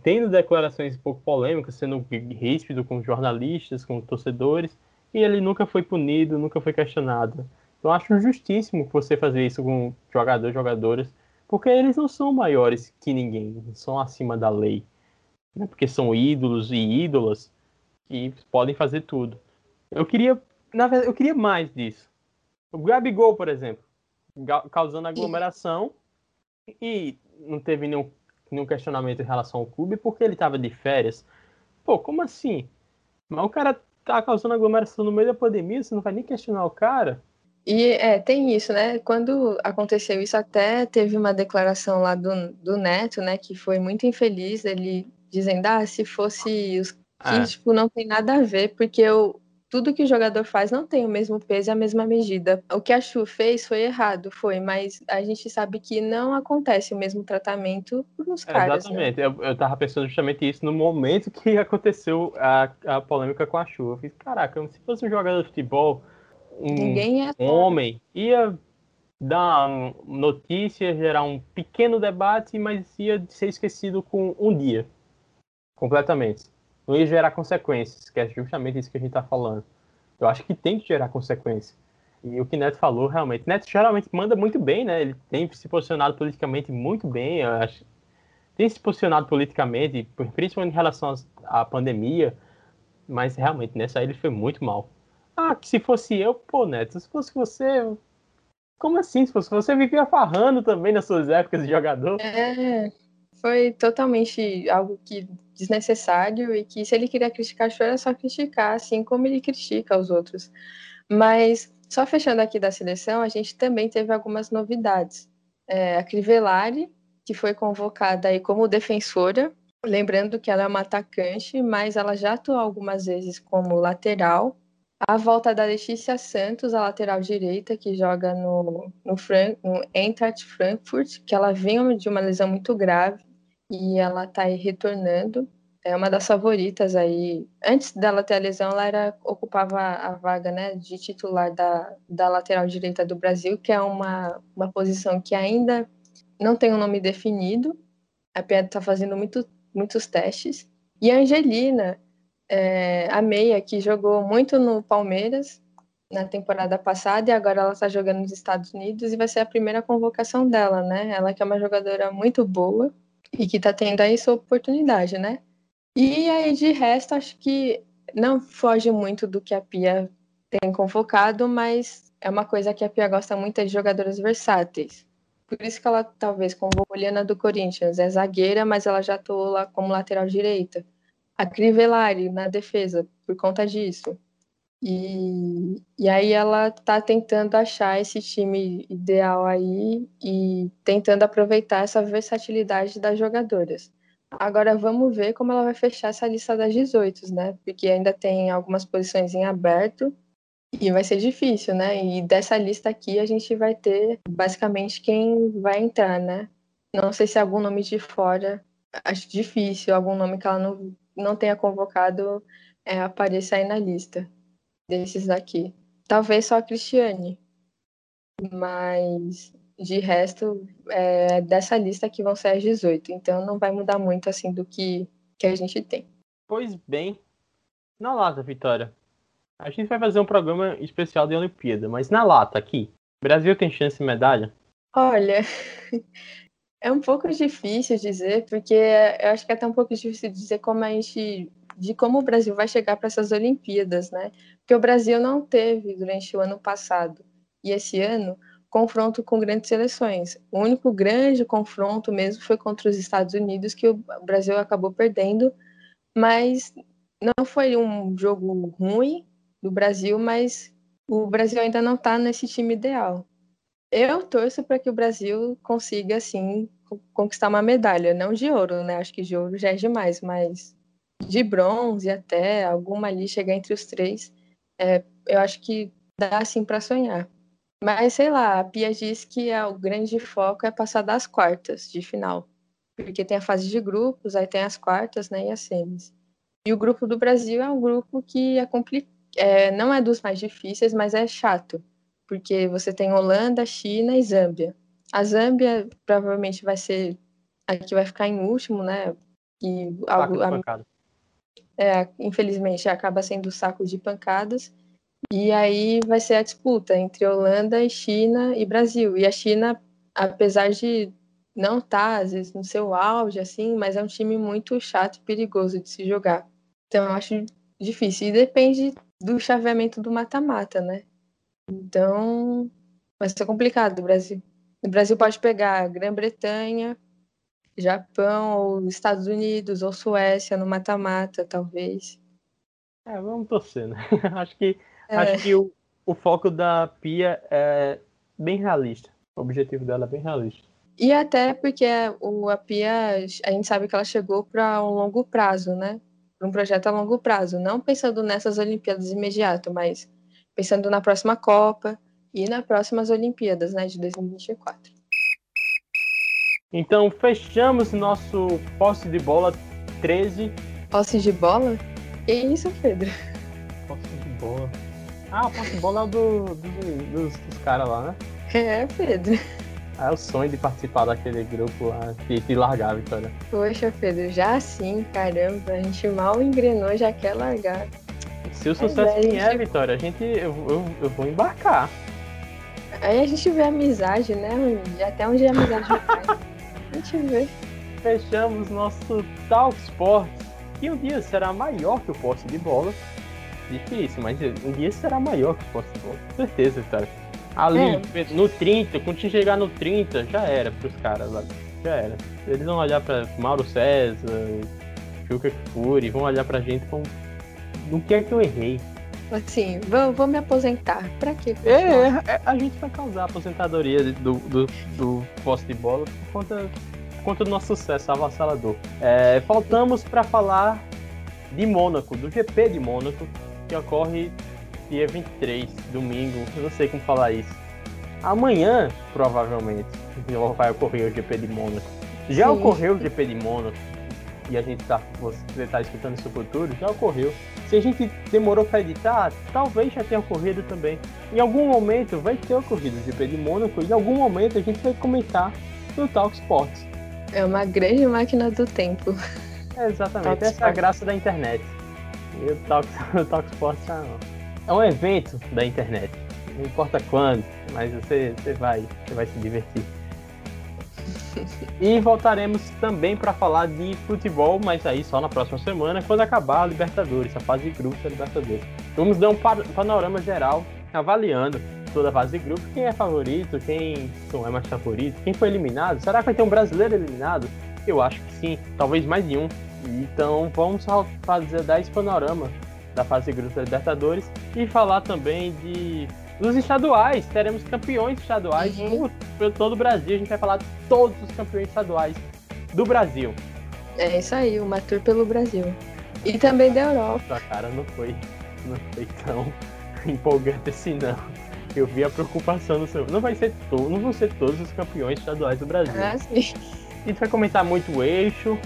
tendo declarações um pouco polêmicas, sendo ríspido com jornalistas, com torcedores, e ele nunca foi punido, nunca foi questionado. Eu acho justíssimo você fazer isso com jogadores, jogadoras, porque eles não são maiores que ninguém, não são acima da lei. Né? Porque são ídolos e ídolas que podem fazer tudo. Eu queria, na verdade, eu queria mais disso. O Gabigol, por exemplo, causando aglomeração e não teve nenhum, nenhum questionamento em relação ao clube porque ele estava de férias. Pô, como assim? Mas o cara tá causando aglomeração no meio da pandemia, você não vai nem questionar o cara? E é, tem isso, né? Quando aconteceu isso, até teve uma declaração lá do, do Neto, né? Que foi muito infeliz, ele dizendo, ah, se fosse os que, ah. tipo, não tem nada a ver, porque eu, tudo que o jogador faz não tem o mesmo peso e a mesma medida. O que a Chu fez foi errado, foi, mas a gente sabe que não acontece o mesmo tratamento nos é, caras. Né? Exatamente, né? eu, eu tava pensando justamente isso no momento que aconteceu a, a polêmica com a Chu. Eu fiz, caraca, se fosse um jogador de futebol um, um homem ia dar notícia, gerar um pequeno debate, mas ia ser esquecido com um dia. Completamente. Não ia gerar consequências, que é justamente isso que a gente está falando. Eu acho que tem que gerar consequências. E o que Neto falou, realmente. Neto geralmente manda muito bem, né? Ele tem se posicionado politicamente muito bem. Acho, tem se posicionado politicamente, principalmente em relação à pandemia. Mas realmente, nessa aí ele foi muito mal. Ah, se fosse eu, pô, Neto, se fosse você. Como assim? Se fosse você, vivia farrando também nas suas épocas de jogador. É, foi totalmente algo que desnecessário e que se ele queria criticar era só criticar, assim como ele critica os outros. Mas, só fechando aqui da seleção, a gente também teve algumas novidades. É, a Crivellari, que foi convocada aí como defensora, lembrando que ela é uma atacante, mas ela já atuou algumas vezes como lateral a volta da Letícia Santos, a lateral direita, que joga no, no, Frank, no Eintracht Frankfurt, que ela vinha de uma lesão muito grave e ela está aí retornando. É uma das favoritas aí. Antes dela ter a lesão, ela era, ocupava a vaga né, de titular da, da lateral direita do Brasil, que é uma, uma posição que ainda não tem um nome definido. A Pia está fazendo muito, muitos testes. E a Angelina, é, a meia, que jogou muito no Palmeiras na temporada passada e agora ela está jogando nos Estados Unidos e vai ser a primeira convocação dela, né? Ela que é uma jogadora muito boa e que está tendo aí sua oportunidade, né? E aí, de resto, acho que não foge muito do que a Pia tem convocado, mas é uma coisa que a Pia gosta muito é de jogadoras versáteis. Por isso que ela talvez convocou a Liana do Corinthians. É zagueira, mas ela já atuou lá como lateral direita. A Crivellari na defesa, por conta disso. E, e aí ela tá tentando achar esse time ideal aí e tentando aproveitar essa versatilidade das jogadoras. Agora vamos ver como ela vai fechar essa lista das 18, né? Porque ainda tem algumas posições em aberto e vai ser difícil, né? E dessa lista aqui a gente vai ter basicamente quem vai entrar, né? Não sei se algum nome de fora, acho difícil algum nome que ela não, não tenha convocado é, apareça aí na lista desses daqui. Talvez só a Cristiane, mas de resto, é, dessa lista que vão ser as 18. Então não vai mudar muito assim do que, que a gente tem. Pois bem, na lata, Vitória. A gente vai fazer um programa especial de Olimpíada, mas na lata aqui, Brasil tem chance de medalha? Olha, é um pouco difícil dizer, porque eu acho que é até um pouco difícil dizer como a gente de como o Brasil vai chegar para essas Olimpíadas, né? Porque o Brasil não teve durante o ano passado e esse ano confronto com grandes seleções. O único grande confronto mesmo foi contra os Estados Unidos, que o Brasil acabou perdendo, mas não foi um jogo ruim do Brasil, mas o Brasil ainda não está nesse time ideal. Eu torço para que o Brasil consiga, assim, conquistar uma medalha, não de ouro, né? Acho que de ouro já é demais, mas de bronze até, alguma ali chegar entre os três, é, eu acho que dá, assim, para sonhar. Mas sei lá, a Pia diz que é, o grande foco é passar das quartas de final. Porque tem a fase de grupos, aí tem as quartas né, e as semis. E o grupo do Brasil é um grupo que é. É, não é dos mais difíceis, mas é chato. Porque você tem Holanda, China e Zâmbia. A Zâmbia provavelmente vai ser a que vai ficar em último, né? E algo, a, é, infelizmente acaba sendo saco de pancadas. E aí vai ser a disputa entre Holanda e China e Brasil. E a China, apesar de não estar, tá, às vezes, no seu auge, assim, mas é um time muito chato e perigoso de se jogar. Então, eu acho difícil. E depende do chaveamento do mata-mata, né? Então, vai ser complicado o Brasil. O Brasil pode pegar Grã-Bretanha, Japão, ou Estados Unidos, ou Suécia no mata-mata, talvez. É, vamos torcer, né? [laughs] acho que é. Acho que o, o foco da Pia é bem realista. O objetivo dela é bem realista. E até porque o, a Pia, a gente sabe que ela chegou para um longo prazo, né? Para um projeto a longo prazo. Não pensando nessas Olimpíadas imediato, mas pensando na próxima Copa e nas próximas Olimpíadas, né? De 2024. Então, fechamos nosso posse de bola 13. Posse de bola? Que isso, Pedro? Posse de bola. Ah, o posse de bola é o do, do, dos, dos caras lá, né? É, Pedro. Ah, é o sonho de participar daquele grupo lá e te largar, Vitória. Poxa, Pedro, já assim, caramba, a gente mal engrenou, já quer largar. Se o sucesso é, vier, gente... Vitória, a gente, eu, eu, eu vou embarcar. Aí a gente vê a amizade, né? Até onde a amizade vai. A gente vê. Fechamos nosso Talk Sports, que um dia será maior que o posse de bola difícil, mas um dia será maior que o Possível, com certeza, cara. Ali, é. no 30, quando chegar no 30, já era pros caras lá. Já era. Eles vão olhar pra Mauro César, Juca Fury, vão olhar pra gente com. No que é que eu errei? Assim, vou, vou me aposentar. Pra quê? É, é, a gente vai causar a aposentadoria do, do, do poste de bola por conta, por conta do nosso sucesso avassalador. É, faltamos para falar de Mônaco, do GP de Mônaco, que ocorre dia 23, domingo, eu não sei como falar isso. Amanhã, provavelmente, vai ocorrer o GP de Mônaco. Já Sim. ocorreu o GP de Mônaco, e a gente tá, você está escutando isso futuro, já ocorreu. Se a gente demorou para editar, talvez já tenha ocorrido também. Em algum momento vai ter ocorrido o GP de Mônaco, em algum momento a gente vai comentar no Talk Sports. É uma grande máquina do tempo. É, exatamente, essa é a graça da internet. E o Talk, [laughs] o Talk Sports é um, é um evento da internet. Não importa quando, mas você, você, vai, você vai se divertir. [laughs] E voltaremos também para falar de futebol, mas aí só na próxima semana, quando acabar a Libertadores, a fase de grupos da Libertadores. Vamos dar um panorama geral, avaliando toda a fase de grupo, quem é favorito, quem não é mais favorito, quem foi eliminado. Será que vai ter um brasileiro eliminado? Eu acho que sim, talvez mais de um. Então vamos fazer dar esse panorama da fase de grupos da Libertadores e falar também de dos estaduais. Teremos campeões estaduais uhum. por, todo o Brasil. A gente vai falar de todos os campeões estaduais do Brasil. É isso aí, uma tour pelo Brasil. E também da Europa. A cara não foi, não foi tão [laughs] empolgante assim, não. Eu vi a preocupação no seu. Não vai ser to... não vão ser todos os campeões estaduais do Brasil. Ah, sim. A gente vai comentar muito o eixo,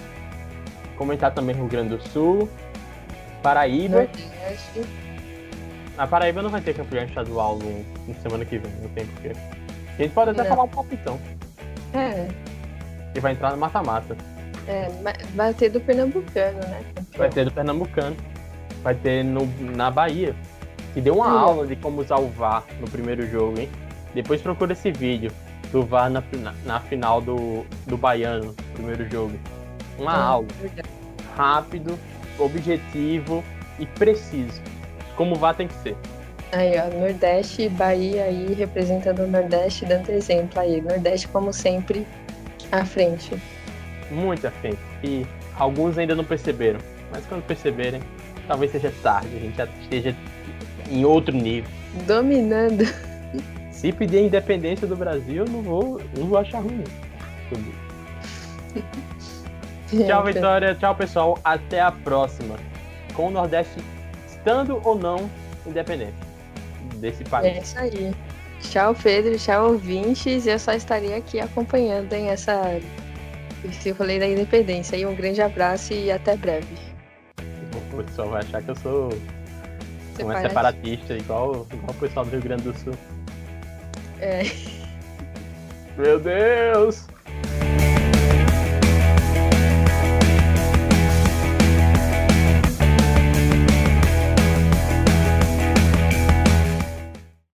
comentar também Rio Grande do Sul, Paraíba. Nordeste. A Paraíba não vai ter campeão estadual no, no semana que vem, não tem porquê. A gente pode até não. falar um palpitão. É. Que vai entrar no mata-mata. É, vai ter do Pernambucano, né? Vai ter do Pernambucano. Vai ter no, na Bahia. Que deu uma aula de como usar o VAR no primeiro jogo, hein? Depois procura esse vídeo do VAR na, na, na final do, do Baiano, primeiro jogo. Uma ah, aula. Verdade. Rápido, objetivo e preciso como vá tem que ser. Aí, ó, Nordeste e Bahia aí representando o Nordeste, dando exemplo aí. Nordeste, como sempre, à frente. Muito à frente. E alguns ainda não perceberam. Mas quando perceberem, talvez seja tarde, a gente já esteja em outro nível. Dominando. Se pedir a independência do Brasil, não vou, não vou achar ruim. [laughs] Tchau, Vitória. Tchau, pessoal. Até a próxima. Com o Nordeste estando ou não independente desse país. É isso aí. Tchau, Pedro. Tchau, ouvintes. Eu só estaria aqui acompanhando em essa esse rolê da independência. E um grande abraço e até breve. O pessoal vai achar que eu sou um separatista, igual, igual o pessoal do Rio Grande do Sul. É. Meu Deus!